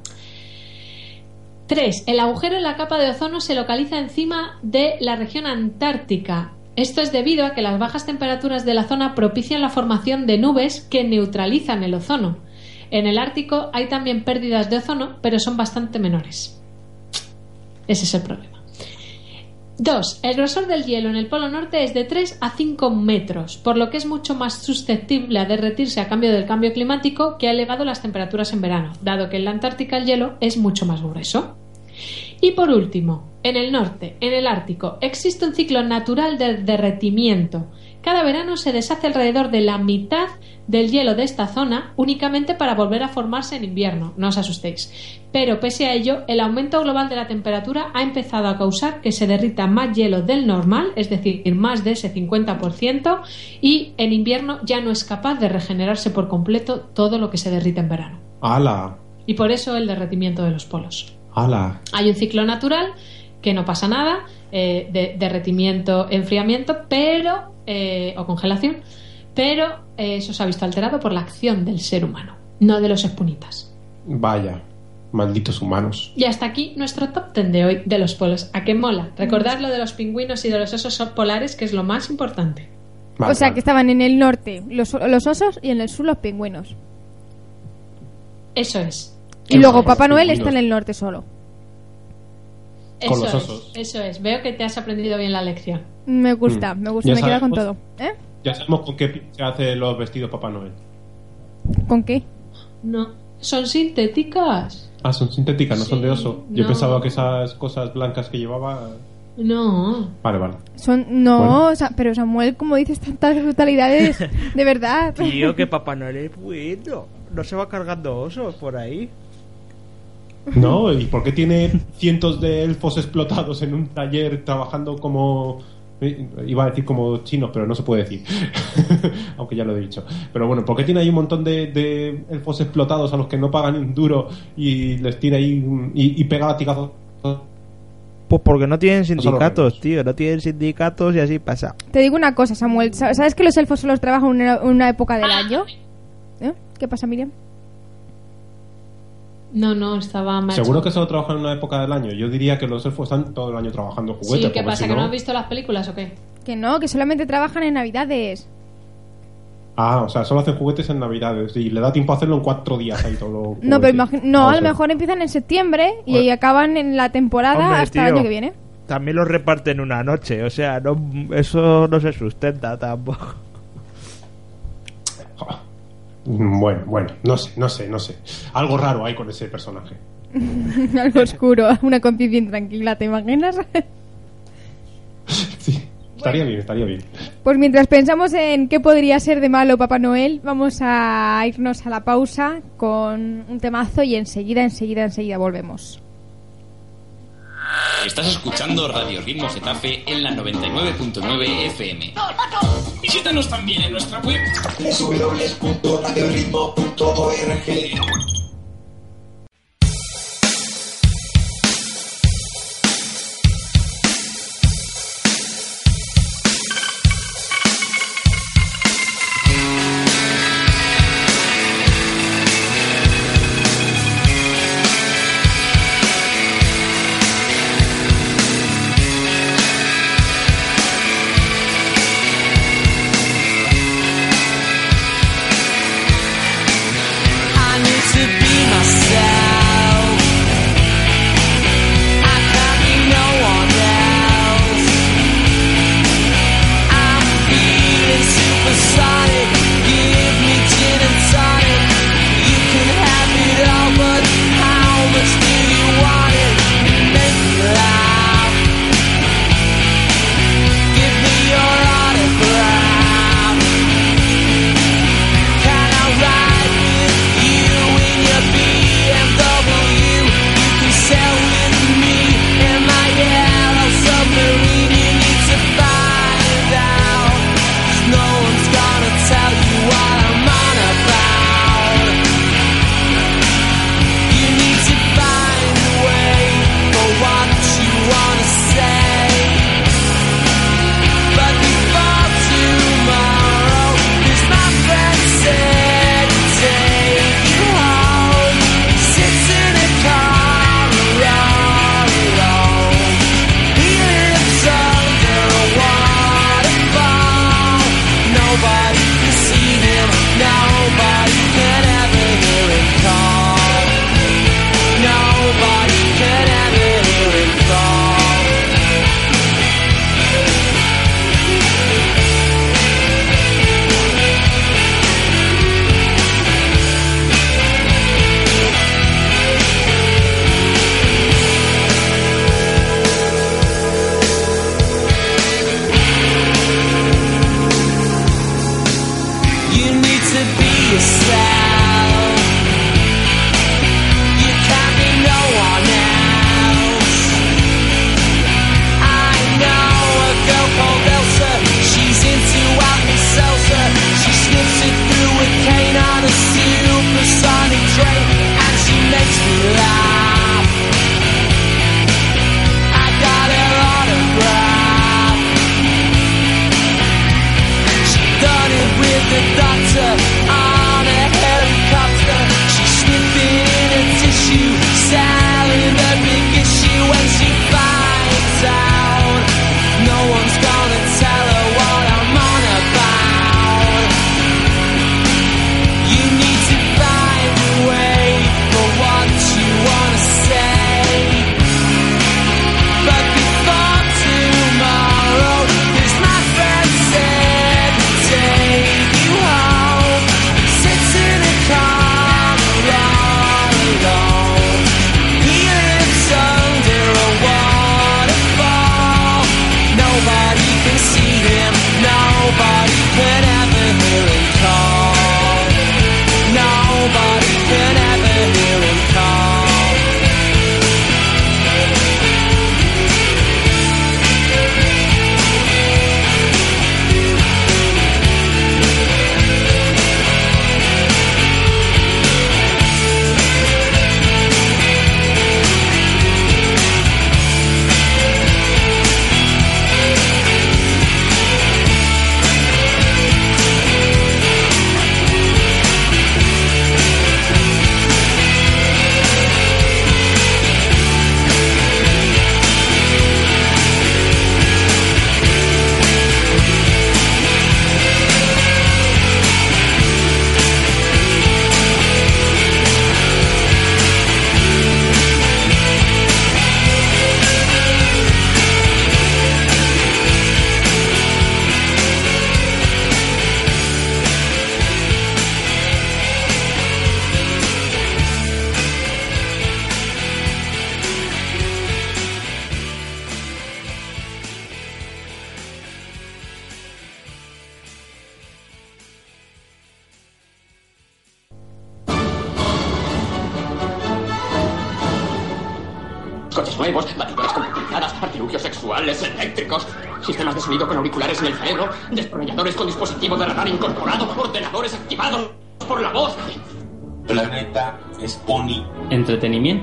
3. El agujero en la capa de ozono se localiza encima de la región antártica. Esto es debido a que las bajas temperaturas de la zona propician la formación de nubes que neutralizan el ozono. En el Ártico hay también pérdidas de ozono, pero son bastante menores. Ese es el problema. 2. El grosor del hielo en el Polo Norte es de 3 a 5 metros, por lo que es mucho más susceptible a derretirse a cambio del cambio climático que ha elevado las temperaturas en verano, dado que en la Antártica el hielo es mucho más grueso. Y por último, en el norte, en el Ártico, existe un ciclo natural de derretimiento. Cada verano se deshace alrededor de la mitad del hielo de esta zona únicamente para volver a formarse en invierno, no os asustéis. Pero pese a ello, el aumento global de la temperatura ha empezado a causar que se derrita más hielo del normal, es decir, más de ese 50%, y en invierno ya no es capaz de regenerarse por completo todo lo que se derrite en verano. ¡Hala! Y por eso el derretimiento de los polos. ¡Hala! Hay un ciclo natural que no pasa nada, eh, de derretimiento, enfriamiento, pero eh, o congelación, pero eh, eso se ha visto alterado por la acción del ser humano, no de los espunitas. Vaya. Malditos humanos. Y hasta aquí nuestro top 10 de hoy de los polos. ¿A qué mola? Recordad lo de los pingüinos y de los osos polares, que es lo más importante. Vale, o sea, vale. que estaban en el norte los, los osos y en el sur los pingüinos. Eso es. Y luego Papá Noel está en el norte solo. Eso Con los es. osos. Eso es. Veo que te has aprendido bien la lección. Me gusta, Mm. me gusta, Ya me queda con sabemos. todo. ¿Eh? Ya sabemos con qué se hace los vestidos Papá Noel. ¿Con qué? No. Son sintéticas. Ah, son sintéticas, no son de oso. Yo no. pensaba que esas cosas blancas que llevaba. No. Vale, vale. Son, no, Bueno. o sea, pero Samuel, como dices tantas brutalidades, de verdad. Tío, que Papá Noel es bueno. No se va cargando osos por ahí. ¿No? ¿Y por qué tiene cientos de elfos explotados en un taller trabajando como. eh, Iba a decir como chinos, pero no se puede decir. Aunque ya lo he dicho. Pero bueno, ¿por qué tiene ahí un montón de, de elfos explotados a los que no pagan un duro y les tira ahí un- y, y pega latigazos? Pues porque no tienen sindicatos, tío. No tienen sindicatos y así pasa. Te digo una cosa, Samuel. ¿Sabes que los elfos solo trabajan una, una época del año? ¿Eh? ¿Qué pasa, Miriam? No, no, estaba mal. Seguro que solo trabajan en una época del año. Yo diría que los elfos están todo el año trabajando juguetes. Sí, ¿qué pasa? si ¿Que no no- has visto las películas o qué? Que no, que solamente trabajan en Navidades. Ah, o sea, solo hacen juguetes en Navidades y le da tiempo a hacerlo en cuatro días ahí todo. No, pero no, Ah, a lo sea, mejor empiezan en septiembre y Bueno. acaban en la temporada Hombre, hasta el año que viene. También los reparten una noche, o sea, no, eso no se sustenta tampoco. Ah, Bueno, bueno, no sé, no sé, no sé. Algo raro hay con ese personaje. Algo oscuro, una conciencia intranquila, ¿te imaginas? Sí, estaría bien, estaría bien. Pues mientras pensamos en qué podría ser de malo Papá Noel, vamos a irnos a la pausa con un temazo y enseguida, enseguida, enseguida volvemos. Estás escuchando Radio Ritmo Getafe en la 99.9 FM. Visítanos también en nuestra web www.radioritmo.org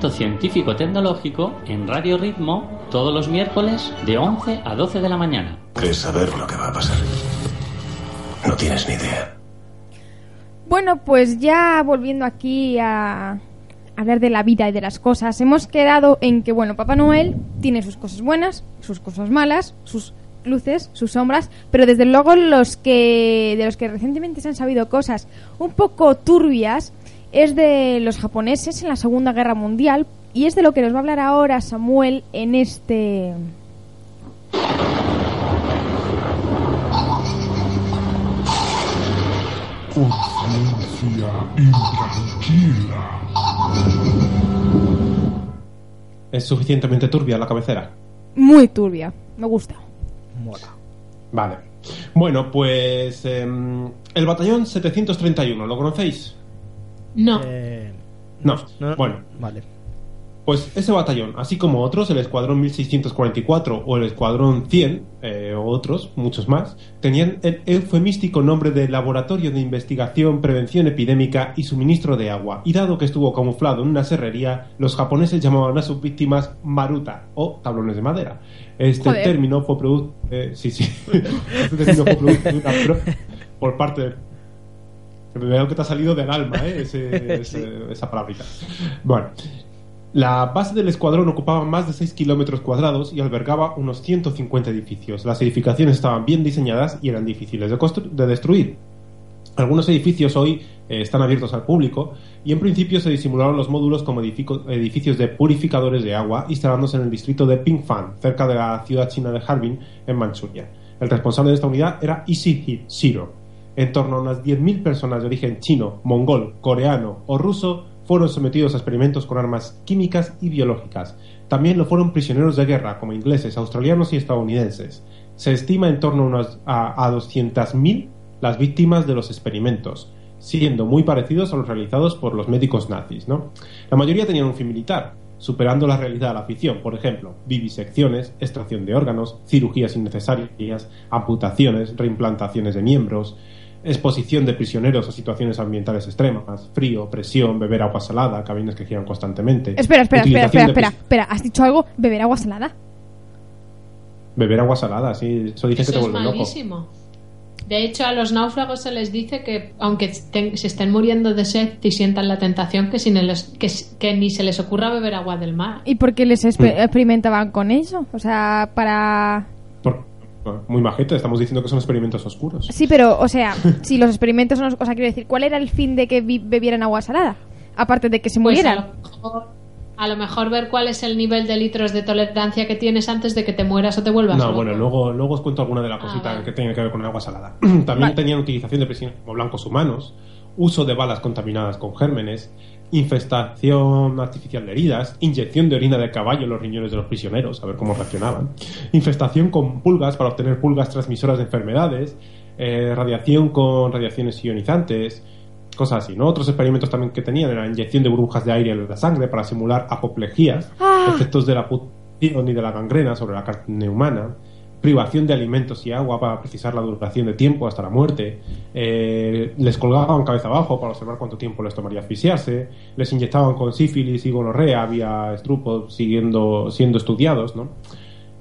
Entretenimiento científico-tecnológico en Radio Ritmo todos los miércoles de 11 a 12 de la mañana. ¿Crees saber lo que va a pasar? No tienes ni idea. Bueno, pues ya volviendo aquí a hablar de la vida y de las cosas, hemos quedado en que, bueno, Papá Noel tiene sus cosas buenas, sus cosas malas, sus luces, sus sombras, pero desde luego los que de los que recientemente se han sabido cosas un poco turbias es de los japoneses en la Segunda Guerra Mundial y es de lo que nos va a hablar ahora Samuel en este Conciencia intranquila. ¿Es suficientemente turbia la cabecera? muy turbia, me gusta. Vale. Bueno, pues em, el batallón 731, ¿lo conocéis? No. Eh, No. Bueno, Vale. pues ese batallón, así como otros, el escuadrón 1644 o el escuadrón 100, eh, o otros, muchos más, tenían el eufemístico nombre de Laboratorio de Investigación, Prevención Epidémica y Suministro de Agua. Y dado que estuvo camuflado en una serrería, los japoneses llamaban a sus víctimas Maruta o tablones de madera. Este Joder. término fue producto. sí, sí. este término fue producto de una pro- por parte de Veo que te ha salido del alma, ¿eh? Ese- ese- esa palabrita. Bueno, la base del escuadrón ocupaba más de 6 kilómetros cuadrados y albergaba unos 150 edificios. Las edificaciones estaban bien diseñadas y eran difíciles de, de destruir. Algunos edificios hoy eh, están abiertos al público y en principio se disimularon los módulos como edificios de purificadores de agua instalándose en el distrito de Pingfan, cerca de la ciudad china de Harbin, en Manchuria. El responsable de esta unidad era Ishihiro. En torno a unas 10.000 personas de origen chino, mongol, coreano o ruso fueron sometidos a experimentos con armas químicas y biológicas. También lo fueron prisioneros de guerra, como ingleses, australianos y estadounidenses. Se estima en torno a, unas, a, a 200.000 las víctimas de los experimentos, siendo muy parecidos a los realizados por los médicos nazis. La mayoría tenían un fin militar, superando la realidad de la ficción, por ejemplo, vivisecciones, extracción de órganos, cirugías innecesarias, amputaciones, reimplantaciones de miembros, exposición de prisioneros a situaciones ambientales extremas, frío, presión, beber agua salada, cabinas que giran constantemente. Espera, espera, espera, espera, espera, espera, ¿has dicho algo? ¿Beber agua salada? Beber agua salada, sí, eso dicen que Eso te es vuelve loco. malísimo. De hecho, a los náufragos se les dice que, aunque estén- se estén muriendo de sed y sientan la tentación, que, sin el- que, que ni se les ocurra beber agua del mar. ¿Y por qué les Mm. experimentaban con eso? O sea, para... Muy majete, estamos diciendo que son experimentos oscuros. Sí, pero, o sea, si los experimentos son... O sea, quiero decir, ¿cuál era el fin de que bebieran agua salada? Aparte de que se Pues a murieran. lo, mejor, a lo mejor ver cuál es el nivel de litros de tolerancia que tienes antes de que te mueras o te vuelvas No, loco. bueno, luego, luego os cuento alguna de las Ah, cositas vale. que tienen que ver con el agua salada. También Vale. tenían utilización de prisioneros como blancos humanos, uso de balas contaminadas con gérmenes, infestación artificial de heridas, inyección de orina de caballo en los riñones de los prisioneros, a ver cómo reaccionaban, infestación con pulgas para obtener pulgas transmisoras de enfermedades, eh, radiación con radiaciones ionizantes, cosas así, ¿no? Otros experimentos también que tenían era inyección de burbujas de aire en la sangre para simular apoplejías, Ah. efectos de la putción y de la gangrena sobre la carne humana, privación de alimentos y agua para precisar la duración de tiempo hasta la muerte, eh, les colgaban cabeza abajo para observar cuánto tiempo les tomaría asfixiarse, les inyectaban con sífilis y gonorrea vía estrupo siguiendo, siendo estudiados, ¿no?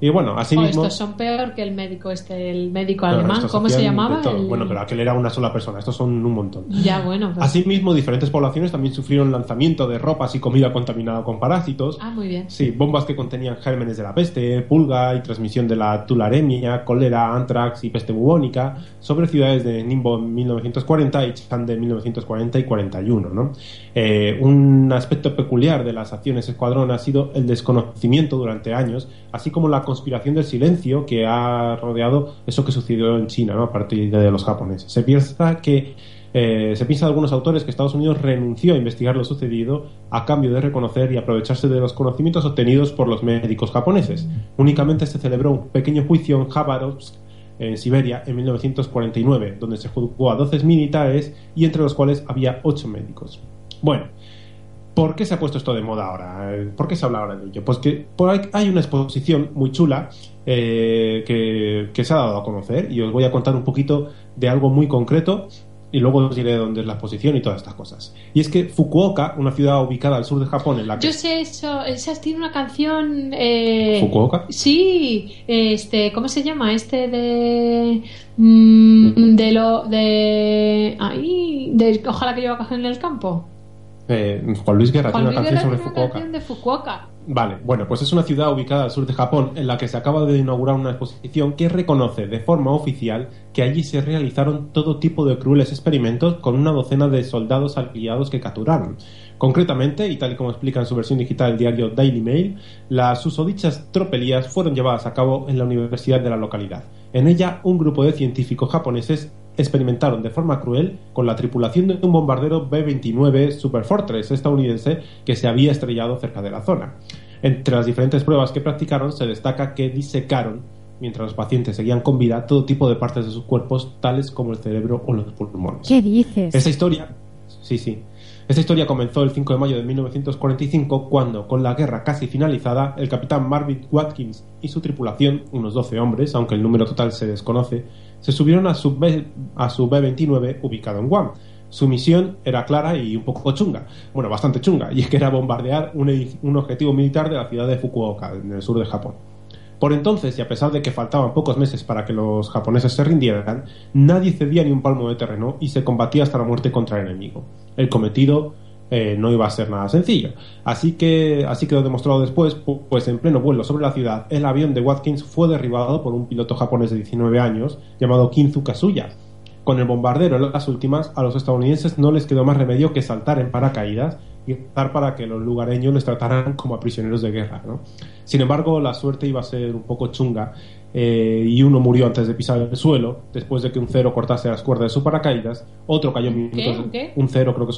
Y bueno, así O mismo... estos son peor que el médico este, el médico alemán. ¿Cómo se de llamaba? El- Bueno, pero aquel era una sola persona, estos son un montón. Ya, bueno. pues- Asimismo, diferentes poblaciones también sufrieron lanzamiento de ropas y comida contaminada con parásitos. Ah, muy bien. Sí, bombas que contenían gérmenes de la peste, pulga y transmisión de la tularemia, cólera, antrax y peste bubónica sobre ciudades de Nimbo en 1940 y Chande en 1940 y 41. ¿no? Eh, un aspecto peculiar de las acciones escuadrón ha sido el desconocimiento durante años, así como la conspiración del silencio que ha rodeado eso que sucedió en China ¿no? a partir de los japoneses. Se piensa que eh, se piensa de algunos autores que Estados Unidos renunció a investigar lo sucedido a cambio de reconocer y aprovecharse de los conocimientos obtenidos por los médicos japoneses. Únicamente se celebró un pequeño juicio en Khabarovsk, en Siberia, en 1949, donde se juzgó a 12 militares y entre los cuales había 8 médicos. Bueno, ¿Por qué se ha puesto esto de moda ahora? Eh, ¿Por qué se habla ahora de ello? Pues que hay una exposición muy chula eh, que, que se ha dado a conocer y os voy a contar un poquito de algo muy concreto y luego os diré dónde es la exposición y todas estas cosas. Y es que Fukuoka, una ciudad ubicada al sur de Japón en la que... Yo sé eso, esa tiene una canción... Eh, ¿Fukuoka? Sí, este, ¿cómo se llama? Este de... mm, de lo... de... Ahí, de Ojalá que yo caja en el campo. Eh, Juan Luis Guerra Juan tiene una Luis canción Guerra sobre Fukuoka. canción de Fukuoka. Vale, bueno, pues es una ciudad ubicada al sur de Japón en la que se acaba de inaugurar una exposición que reconoce de forma oficial que allí se realizaron todo tipo de crueles experimentos con una docena de soldados aliados que capturaron. Concretamente, y tal y como explica en su versión digital el diario Daily Mail, las susodichas tropelías fueron llevadas a cabo en la universidad de la localidad. En ella, un grupo de científicos japoneses experimentaron de forma cruel con la tripulación de un bombardero B-29 Superfortress estadounidense que se había estrellado cerca de la zona. Entre las diferentes pruebas que practicaron se destaca que disecaron, mientras los pacientes seguían con vida, todo tipo de partes de sus cuerpos, tales como el cerebro o los pulmones. ¿Qué dices? Esta historia, sí, sí. Esta historia comenzó el 5 de mayo de 1945 cuando, con la guerra casi finalizada, el capitán Marvin Watkins y su tripulación, unos 12 hombres, aunque el número total se desconoce, se subieron a su B- a su B-29 ubicado en Guam. Su misión era clara y un poco chunga, bueno, bastante chunga, y es que era bombardear un, un objetivo militar de la ciudad de Fukuoka, en el sur de Japón. Por entonces, y a pesar de que faltaban pocos meses para que los japoneses se rindieran, nadie cedía ni un palmo de terreno y se combatía hasta la muerte contra el enemigo. El cometido eh, no iba a ser nada sencillo. Así que, así quedó demostrado después, pu- pues en pleno vuelo sobre la ciudad, el avión de Watkins fue derribado por un piloto japonés de 19 años llamado Kinzu Kasuya. Con el bombardero en las últimas, a los estadounidenses no les quedó más remedio que saltar en paracaídas y rezar para que los lugareños les trataran como a prisioneros de guerra. Sin embargo, la suerte iba a ser un poco chunga eh, y uno murió antes de pisar el suelo, después de que un cero cortase las cuerdas de su paracaídas, otro cayó minutos ¿Un qué? un cero creo que.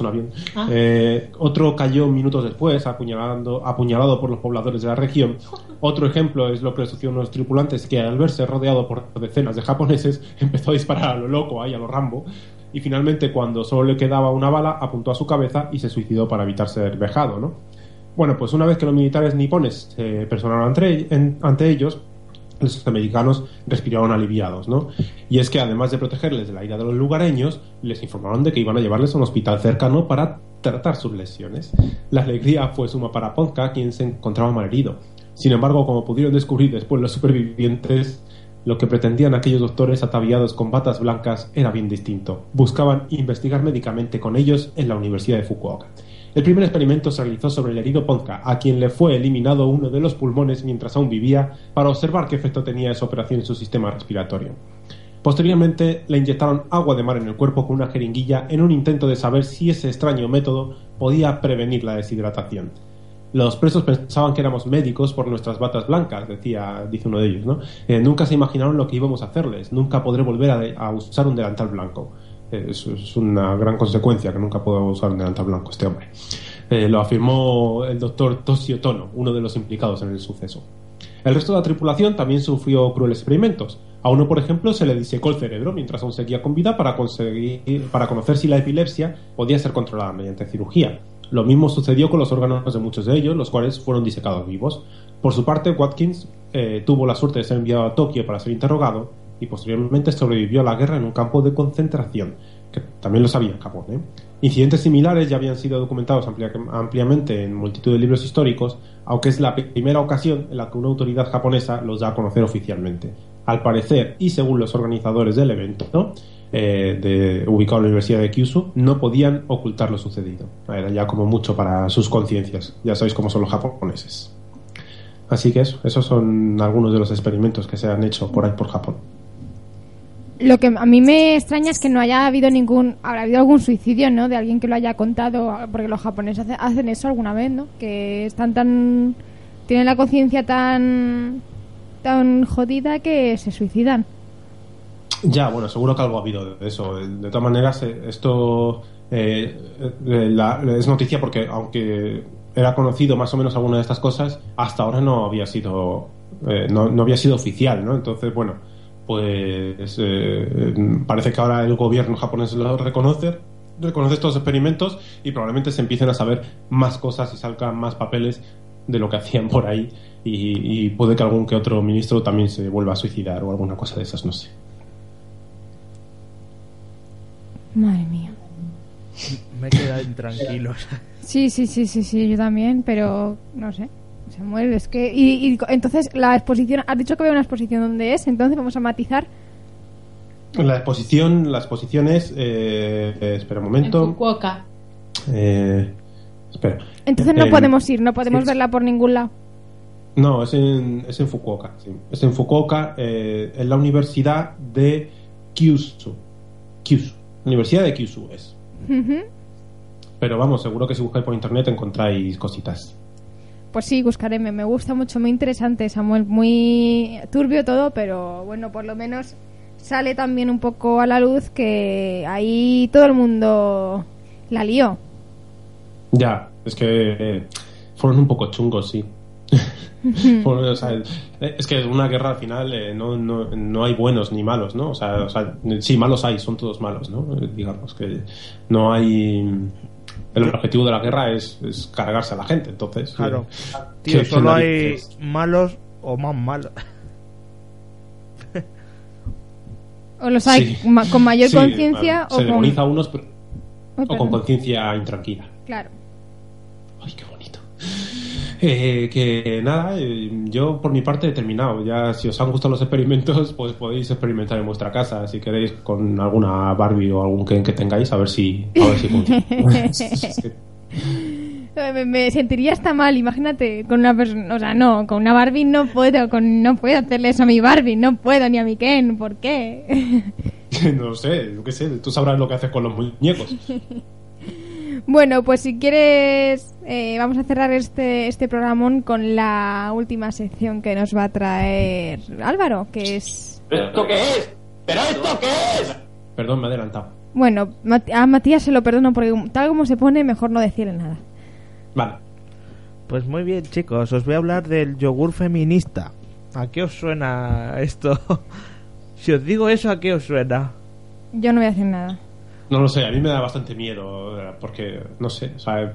Ah. Eh, otro cayó minutos después, apuñalando, apuñalado por los pobladores de la región. Otro ejemplo es lo que le sucedió a unos tripulantes que al verse rodeado por decenas de japoneses empezó a disparar a lo loco, ahí a lo Rambo. Y finalmente, cuando solo le quedaba una bala, apuntó a su cabeza y se suicidó para evitar ser vejado, ¿no? Bueno, pues una vez que los militares nipones se personaron ante, en- ante ellos, los americanos respiraron aliviados, ¿no? Y es que además de protegerles de la ira de los lugareños, les informaron de que iban a llevarles a un hospital cercano para tratar sus lesiones. La alegría fue suma para Ponka, quien se encontraba malherido. Sin embargo, como pudieron descubrir después los supervivientes, lo que pretendían aquellos doctores ataviados con batas blancas era bien distinto. Buscaban investigar médicamente con ellos en la Universidad de Fukuoka. El primer experimento se realizó sobre el herido Ponka, a quien le fue eliminado uno de los pulmones mientras aún vivía, para observar qué efecto tenía esa operación en su sistema respiratorio. Posteriormente le inyectaron agua de mar en el cuerpo con una jeringuilla en un intento de saber si ese extraño método podía prevenir la deshidratación. Los presos pensaban que éramos médicos por nuestras batas blancas, decía, dice uno de ellos, ¿no? Eh, nunca se imaginaron lo que íbamos a hacerles, nunca podré volver a usar un delantal blanco. Es una gran consecuencia, que nunca puedo usar un delantal blanco este hombre. Eh, lo afirmó el doctor Toshio Tono, uno de los implicados en el suceso. El resto de la tripulación también sufrió crueles experimentos. A uno, por ejemplo, se le disecó el cerebro mientras aún seguía con vida para, conseguir, para conocer si la epilepsia podía ser controlada mediante cirugía. Lo mismo sucedió con los órganos de muchos de ellos, los cuales fueron disecados vivos. Por su parte, Watkins eh, tuvo la suerte de ser enviado a Tokio para ser interrogado y posteriormente sobrevivió a la guerra en un campo de concentración, que también lo sabía Japón. ¿eh? Incidentes similares ya habían sido documentados amplia- ampliamente en multitud de libros históricos, aunque es la primera ocasión en la que una autoridad japonesa los da a conocer oficialmente. Al parecer, y según los organizadores del evento, eh, de, ubicado en la Universidad de Kyushu, no podían ocultar lo sucedido. Era ya como mucho para sus conciencias. Ya sabéis cómo son los japoneses. Así que eso, esos son algunos de los experimentos que se han hecho por ahí por Japón. Lo que a mí me extraña es que no haya habido ningún. Habrá habido algún suicidio, ¿no? De alguien que lo haya contado. Porque los japoneses hace- hacen eso alguna vez, ¿no? Que están tan. Tienen la conciencia tan. tan jodida que se suicidan. Ya, bueno, seguro que algo ha habido de eso. De todas maneras, eh, esto eh, eh, la- es noticia porque, aunque era conocido más o menos alguna de estas cosas, hasta ahora no había sido eh, no, no había sido oficial, ¿no? Entonces, bueno, pues eh, parece que ahora el gobierno japonés lo reconoce reconoce estos experimentos y probablemente se empiecen a saber más cosas y salgan más papeles de lo que hacían por ahí y, y puede que algún que otro ministro también se vuelva a suicidar o alguna cosa de esas, no sé. Madre mía. Me he quedado intranquilo. Sí, sí, sí, sí, sí, yo también, pero no sé. Samuel, es que. Y, y entonces, la exposición. Has dicho que había una exposición donde es, entonces vamos a matizar. La exposición, la exposición es. eh, eh, espera un momento. En Fukuoka. Eh, espera. Entonces no podemos ir, no podemos verla por ningún lado. No, es en, es en Fukuoka. sí. Es en Fukuoka, eh, en la Universidad de Kyushu. Kyushu. Universidad de Kyushu es. Pero vamos, seguro que si buscáis por internet encontráis cositas. Pues sí, buscaré, me, me gusta mucho, muy interesante, Samuel, muy turbio todo, pero bueno, por lo menos sale también un poco a la luz que ahí todo el mundo la lió. Ya, es que eh, fueron un poco chungos, sí. Fueron, o sea, es que una guerra al final eh, no, no, no hay buenos ni malos, ¿no? O sea, o sea, sí, malos hay, son todos malos, ¿no? Eh, Digamos que no hay... El objetivo de la guerra es, es cargarse a la gente, entonces... eh, Claro. ¿qué- Tío, qué solo hay malos o más malos. O los hay Sí. ma- con mayor Sí, conciencia claro. o Se demoniza a con... unos, pero- Ay, o con conciencia intranquila. Claro. Eh, que nada, eh, yo por mi parte he terminado. Ya si os han gustado los experimentos, pues podéis experimentar en vuestra casa, si queréis, con alguna Barbie o algún Ken que tengáis, a ver si, a ver si funciona. Eh, me, me sentiría hasta mal, imagínate, con una persona, o sea, no, con una Barbie no puedo, con, no puedo hacerle eso a mi Barbie, no puedo ni a mi Ken, ¿por qué? no lo sé, yo qué sé, tú sabrás lo que haces con los muñecos. Bueno, pues si quieres, eh, vamos a cerrar este, este programón con la última sección que nos va a traer Álvaro, que es... ¿Esto qué es? ¿Pero esto qué es? Perdón, me he adelantado. Bueno, a Matías se lo perdono porque tal como se pone, mejor no decirle nada. Vale. Pues muy bien, chicos, os voy a hablar del yogur feminista. ¿A qué os suena esto? si os digo eso, ¿a qué os suena? Yo no voy a hacer nada. No lo sé, a mí me da bastante miedo, porque, no sé, o sea,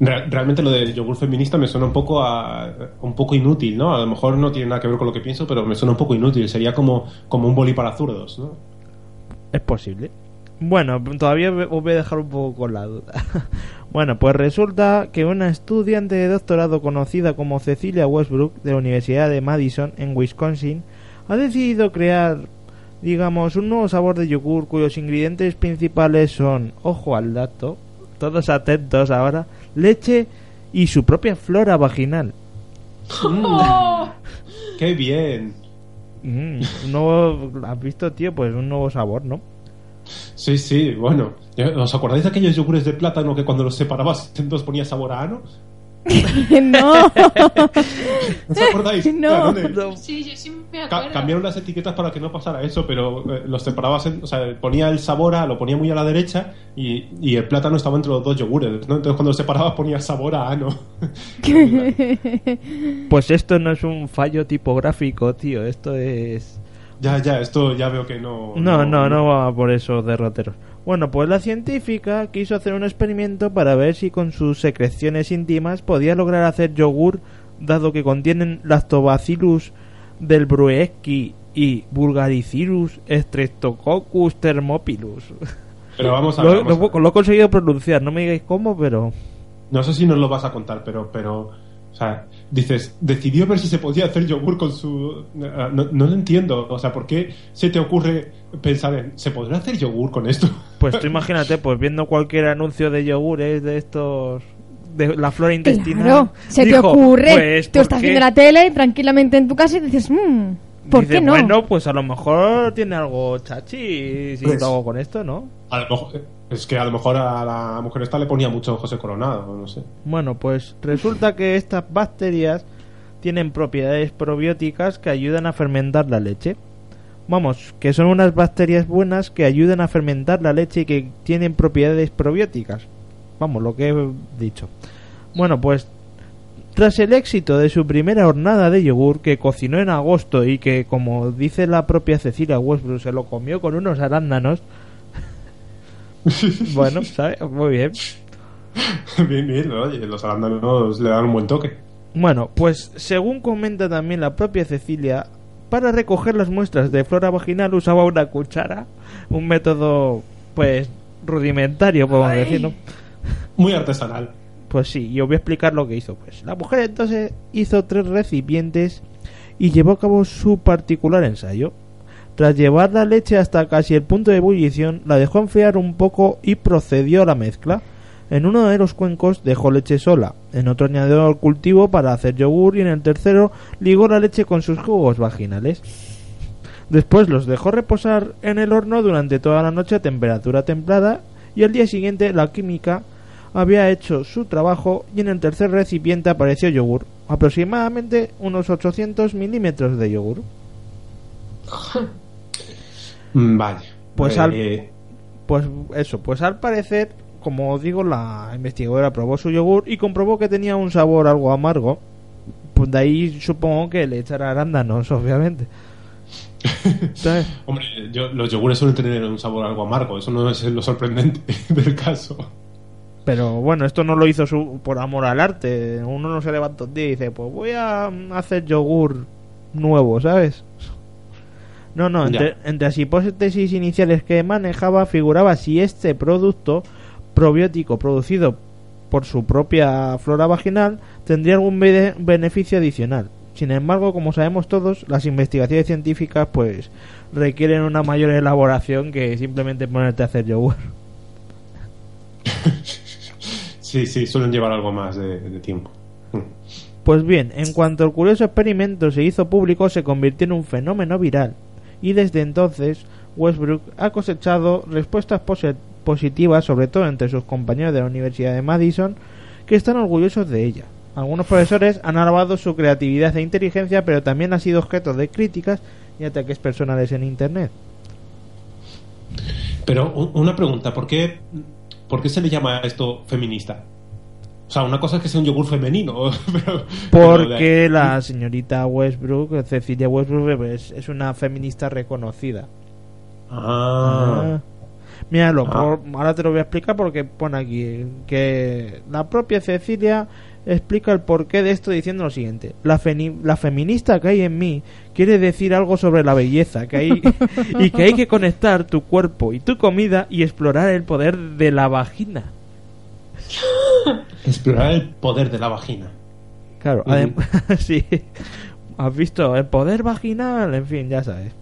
re- realmente lo del yogur feminista me suena un poco a, un poco inútil, ¿no? A lo mejor no tiene nada que ver con lo que pienso, pero me suena un poco inútil. Sería como, como un boli para zurdos, ¿no? Es posible. Bueno, todavía os voy a dejar un poco con la duda. bueno, pues resulta que una estudiante de doctorado conocida como Cecilia Westbrook de la Universidad de Madison en Wisconsin ha decidido crear, digamos, un nuevo sabor de yogur cuyos ingredientes principales son, ojo al dato, todos atentos ahora, leche y su propia flora vaginal. ¡Qué bien! Mm, un nuevo, ¿has visto, tío? Pues un nuevo sabor, ¿no? Sí, sí, bueno. ¿Os acordáis de aquellos yogures de plátano que cuando los separabas en dos ponía sabor a ano? no. ¿Os acordáis? No. De- Sí, yo sí me Ca- acuerdo. cambiaron las etiquetas para que no pasara eso, pero eh, los separabas, en- o sea, ponía el sabor a, lo ponía muy a la derecha y, y el plátano estaba entre los dos yogures, ¿no? Entonces cuando los separabas ponía sabor a ano. Pues esto no es un fallo tipográfico, tío, esto es... ya, ya, esto ya veo que no... No, no, no va por esos derroteros. Bueno, pues la científica quiso hacer un experimento para ver si con sus secreciones íntimas podía lograr hacer yogur, dado que contienen lactobacillus del Brueski y Bulgaricirus streptococcus thermophilus. Pero vamos a lo, ver, a lo- lo he conseguido pronunciar, no me digáis cómo, pero... No sé si nos lo vas a contar, pero, pero, o sea, dices, decidió ver si se podía hacer yogur con su... No, no lo entiendo, o sea, ¿por qué se te ocurre pensar en, ¿se podrá hacer yogur con esto? Pues tú imagínate, pues viendo cualquier anuncio de yogures de estos... de la flora intestinal... Claro, se dijo, te ocurre. pues, Tú ¿por estás qué? viendo la tele tranquilamente en tu casa y dices, mmm, ¿por Dice, qué no? Bueno, pues a lo mejor tiene algo chachi si Pues- lo hago con esto, ¿no? A lo mejor- es que a lo mejor a la mujer esta le ponía mucho José Coronado, no sé. Bueno, pues resulta que estas bacterias tienen propiedades probióticas que ayudan a fermentar la leche. Vamos, que son unas bacterias buenas que ayudan a fermentar la leche y que tienen propiedades probióticas. Vamos, lo que he dicho. Bueno, pues tras el éxito de su primera hornada de yogur que cocinó en agosto y que, como dice la propia Cecilia Westbrook, se lo comió con unos arándanos, bueno, ¿sabes? Muy bien. bien, bien, oye, los arándanos le dan un buen toque. Bueno, pues según comenta también la propia Cecilia, para recoger las muestras de flora vaginal usaba una cuchara, un método pues rudimentario, podemos Ay. decir, ¿no? Muy artesanal. Pues sí, yo voy a explicar lo que hizo. Pues la mujer entonces hizo tres recipientes y llevó a cabo su particular ensayo. Tras llevar la leche hasta casi el punto de ebullición, la dejó enfriar un poco y procedió a la mezcla. En uno de los cuencos dejó leche sola, en otro añadió el cultivo para hacer yogur y en el tercero ligó la leche con sus jugos vaginales. Después los dejó reposar en el horno durante toda la noche a temperatura templada y al día siguiente la química había hecho su trabajo y en el tercer recipiente apareció yogur, aproximadamente unos 800 milímetros de yogur. Vale. Pues Eh, al- Pues eso, pues al parecer, como os digo, la investigadora probó su yogur y comprobó que tenía un sabor algo amargo. Pues de ahí supongo que le echará arándanos, obviamente. ¿Sabes? Hombre, yo- los yogures suelen tener un sabor algo amargo, eso no es lo sorprendente del caso. Pero bueno, esto no lo hizo su, por amor al arte. Uno no se levanta un día y dice, pues voy a mm, hacer yogur nuevo, ¿sabes? No, no, entre, entre las hipótesis iniciales que manejaba figuraba si este producto probiótico producido por su propia flora vaginal tendría algún bene- beneficio adicional. Sin embargo, como sabemos todos, las investigaciones científicas pues requieren una mayor elaboración que simplemente ponerte a hacer yogur. Sí, sí, suelen llevar algo más de, de tiempo. Pues bien, en cuanto el curioso experimento se hizo público, se convirtió en un fenómeno viral. Y desde entonces, Westbrook ha cosechado respuestas posi- positivas, sobre todo entre sus compañeros de la Universidad de Madison, que están orgullosos de ella. Algunos profesores han alabado su creatividad e inteligencia, pero también ha sido objeto de críticas y ataques personales en Internet. Pero una pregunta, ¿por qué, ¿por qué se le llama a esto feminista? O sea, una cosa es que sea un yogur femenino, pero... Porque la señorita Westbrook, Cecilia Westbrook, es una feminista reconocida. Ah. Mira, lo- Ah. por- ahora te lo voy a explicar porque pone aquí que la propia Cecilia explica el porqué de esto diciendo lo siguiente. La, feminista que hay en mí quiere decir algo sobre la belleza que hay y que hay que conectar tu cuerpo y tu comida y explorar el poder de la vagina. Explorar el poder de la vagina. Claro, sí. ¿Has visto? El poder vaginal, en fin, ya sabes.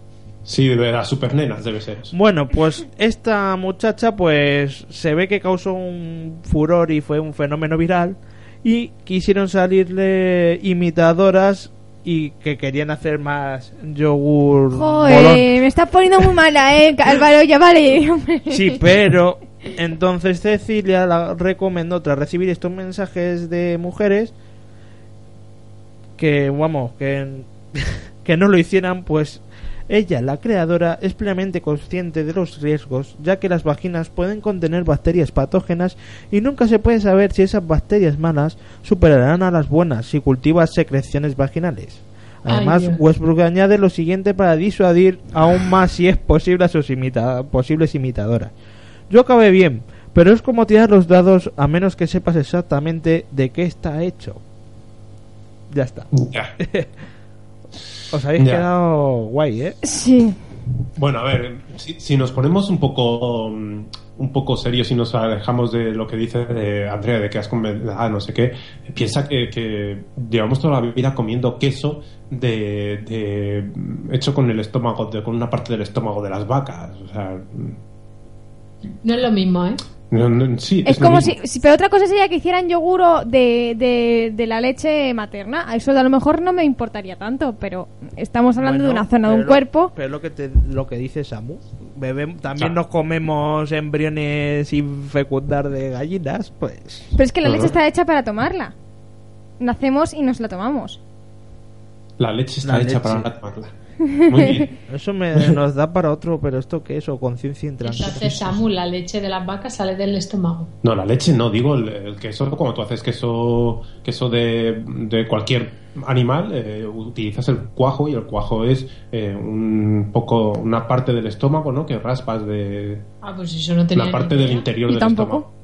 Sí, de las supernenas debe ser. Bueno, pues esta muchacha pues se ve que causó un furor y fue un fenómeno viral y quisieron salirle imitadoras y que querían hacer más yogur. Joder, me estás poniendo muy mala, eh, Álvaro, ya vale. Sí, pero entonces Cecilia la recomendó tras recibir estos mensajes de mujeres que, vamos, que, que no lo hicieran, pues ella, la creadora, es plenamente consciente de los riesgos, ya que las vaginas pueden contener bacterias patógenas y nunca se puede saber si esas bacterias malas superarán a las buenas si cultivas secreciones vaginales. Además. Westbrook añade lo siguiente para disuadir aún más si es posible a sus imita- posibles imitadoras. Yo acabé bien, pero es como tirar los dados a menos que sepas exactamente de qué está hecho. Ya está. Ya. Os habéis Ya. quedado guay, ¿eh? Sí. Bueno, a ver, si, si nos ponemos un poco un poco serios y nos alejamos de lo que dice eh, Andrea de que has comido ah, no sé qué, piensa que, que llevamos toda la vida comiendo queso de, de- hecho con el estómago, de- con una parte del estómago de las vacas. O sea, No es lo mismo, ¿eh? No- no- sí, Es como si, si- Pero otra cosa sería que hicieran yoguro de, de, de la leche materna. A Eso a lo mejor no me importaría tanto, pero estamos hablando Bueno, de una zona de un lo- cuerpo. Pero lo que, te- lo que dice Samu. Bebem- también sea- nos comemos embriones sin fecundar de gallinas, pues. Pero es que la leche está hecha para tomarla. Nacemos y nos la tomamos. La leche está La hecha leche. para tomarla. Muy bien. Eso me, nos da para otro, pero ¿esto qué es? ¿O conciencia hace Samu, la leche de las vacas sale del estómago. No, la leche no, digo el, el queso, como tú haces queso, queso de, de cualquier animal, eh, utilizas el cuajo y el cuajo es eh, un poco una parte del estómago, ¿no? Que raspas de Ah, pues eso no tenía la parte idea. del interior ¿Y del tampoco? estómago.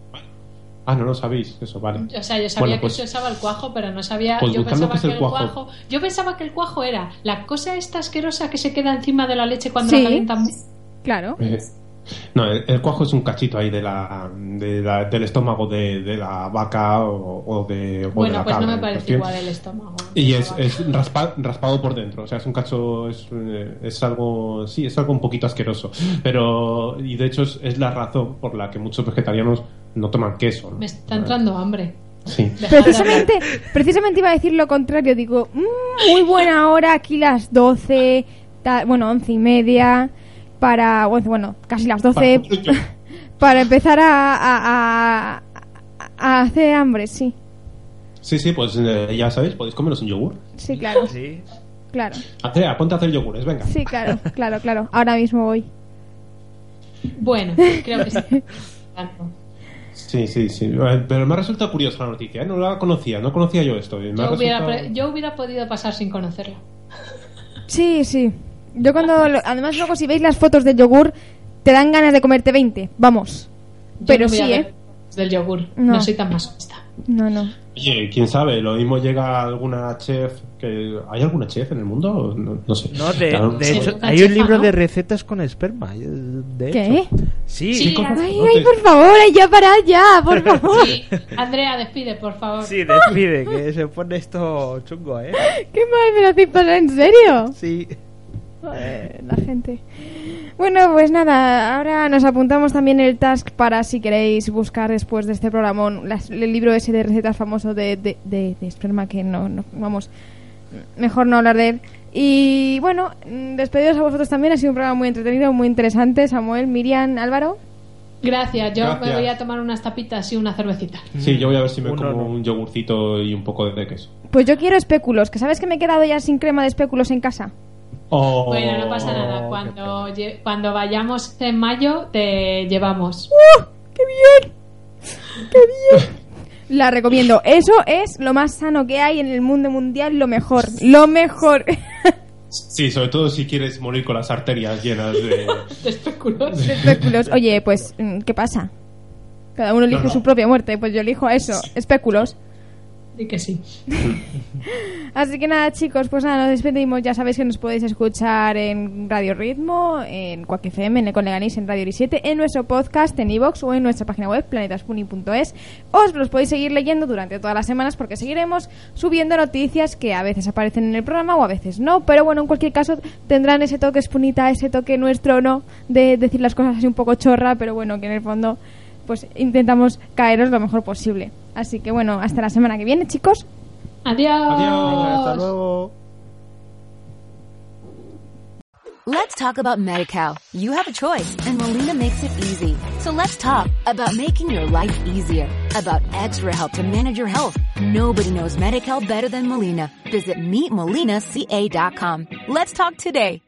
Ah, no lo sabéis, eso vale. O sea, yo sabía Bueno, que pues- se usaba el cuajo, pero no sabía. Pues yo pensaba qué es que el el cuajo. cuajo. Yo pensaba que el cuajo era la cosa esta asquerosa que se queda encima de la leche cuando Sí. la calientan. Claro. Eh, no, el, el cuajo es un cachito ahí de la, de la- del estómago de, de la vaca o, o de, o de Bueno, la pues no me parece igual el estómago. Y es, es raspa- raspado por dentro, o sea, es un cacho, es, eh, es algo, sí, es algo un poquito asqueroso, pero, y de hecho es, es la razón por la que muchos vegetarianos no toman queso. ¿no? Me está entrando hambre. Sí. Precisamente, precisamente iba a decir lo contrario. Digo, "Mm, muy buena hora, aquí las 12, ta- bueno, 11 y media, para, bueno, casi las 12, para empezar a, a, a- a hacer hambre, sí. Sí, sí, pues eh, ya sabéis, podéis comeros un yogur. Sí, claro, Sí. claro. Andrea, ponte a hacer yogures, venga. Sí, claro, claro, claro. Ahora mismo voy. Bueno, creo que sí. Sí, sí, sí. Pero me ha resultado curiosa la noticia, ¿eh? no la conocía, no conocía yo esto. me Yo hubiera, resultado- pre- yo hubiera podido pasar sin conocerlo. Sí, sí. Yo cuando, lo- además luego si veis las fotos del yogur, te dan ganas de comerte 20, vamos. Yo Pero no sí, ¿eh? Del yogur. No. No, soy tan masoquista. No, no. Oye, quién sabe, lo mismo llega alguna chef que... ¿Hay alguna chef en el mundo? No, no sé. No, de, Claro. de hecho, hay un libro de recetas con esperma. eh, De ¿Qué? hecho. Sí, Sí, sí, Ay, Ay, por favor, ya parad ya, por favor. Sí. Andrea, despide, por favor. sí, despide, que se pone esto chungo, ¿eh? ¿Qué mal me lo hacéis pasar en serio? Sí. Joder, la gente. Bueno, pues nada, ahora nos apuntamos también el task para si queréis buscar después de este programón las- el libro ese de recetas famoso de, de, de, de esperma, que no, no, vamos, mejor no hablar de él. Y bueno, mm, despedidos a vosotros también, ha sido un programa muy entretenido, muy interesante. Samuel, Miriam, Álvaro. Gracias, yo Gracias. me voy a tomar unas tapitas y una cervecita. Sí, yo voy a ver si me Un como horno. un yogurcito y un poco de queso. Pues yo quiero espéculos, que sabes que me he quedado ya sin crema de espéculos en casa. Oh, Bueno, no pasa nada. Cuando, lle- cuando vayamos en mayo, te llevamos. ¡Qué bien! ¡Qué bien! La recomiendo. Eso es lo más sano que hay en el mundo mundial, lo mejor. Lo mejor. Sí, sobre todo si quieres morir con las arterias llenas de... De espéculos. Espéculos. Oye, pues, mm, ¿qué pasa? Cada uno elige No, no. su propia muerte. Pues yo elijo eso, espéculos. Que sí. Así que nada, chicos, pues nada, nos despedimos. Ya sabéis que nos podéis escuchar en Radio Ritmo, en Quack FM, en Leganés, en Radio Ori 7, en nuestro podcast, en iVoox o en nuestra página web, planetaspuni.es. Os los podéis seguir leyendo durante todas las semanas porque seguiremos subiendo noticias que a veces aparecen en el programa o a veces no. Pero bueno, en cualquier caso tendrán ese toque spunita, ese toque nuestro, ¿no? De decir las cosas así un poco chorra, pero bueno, que en el fondo pues intentamos caeros lo mejor posible. Así que bueno, hasta la semana que viene, chicos. Adiós. Venga, hasta luego. Let's talk about MediCal. You have a choice, and Molina makes it easy. So let's talk about making your life easier, about extra help to manage your health. Nobody knows MediCal better than Molina. Visit meetmolinaca.com. Let's talk today.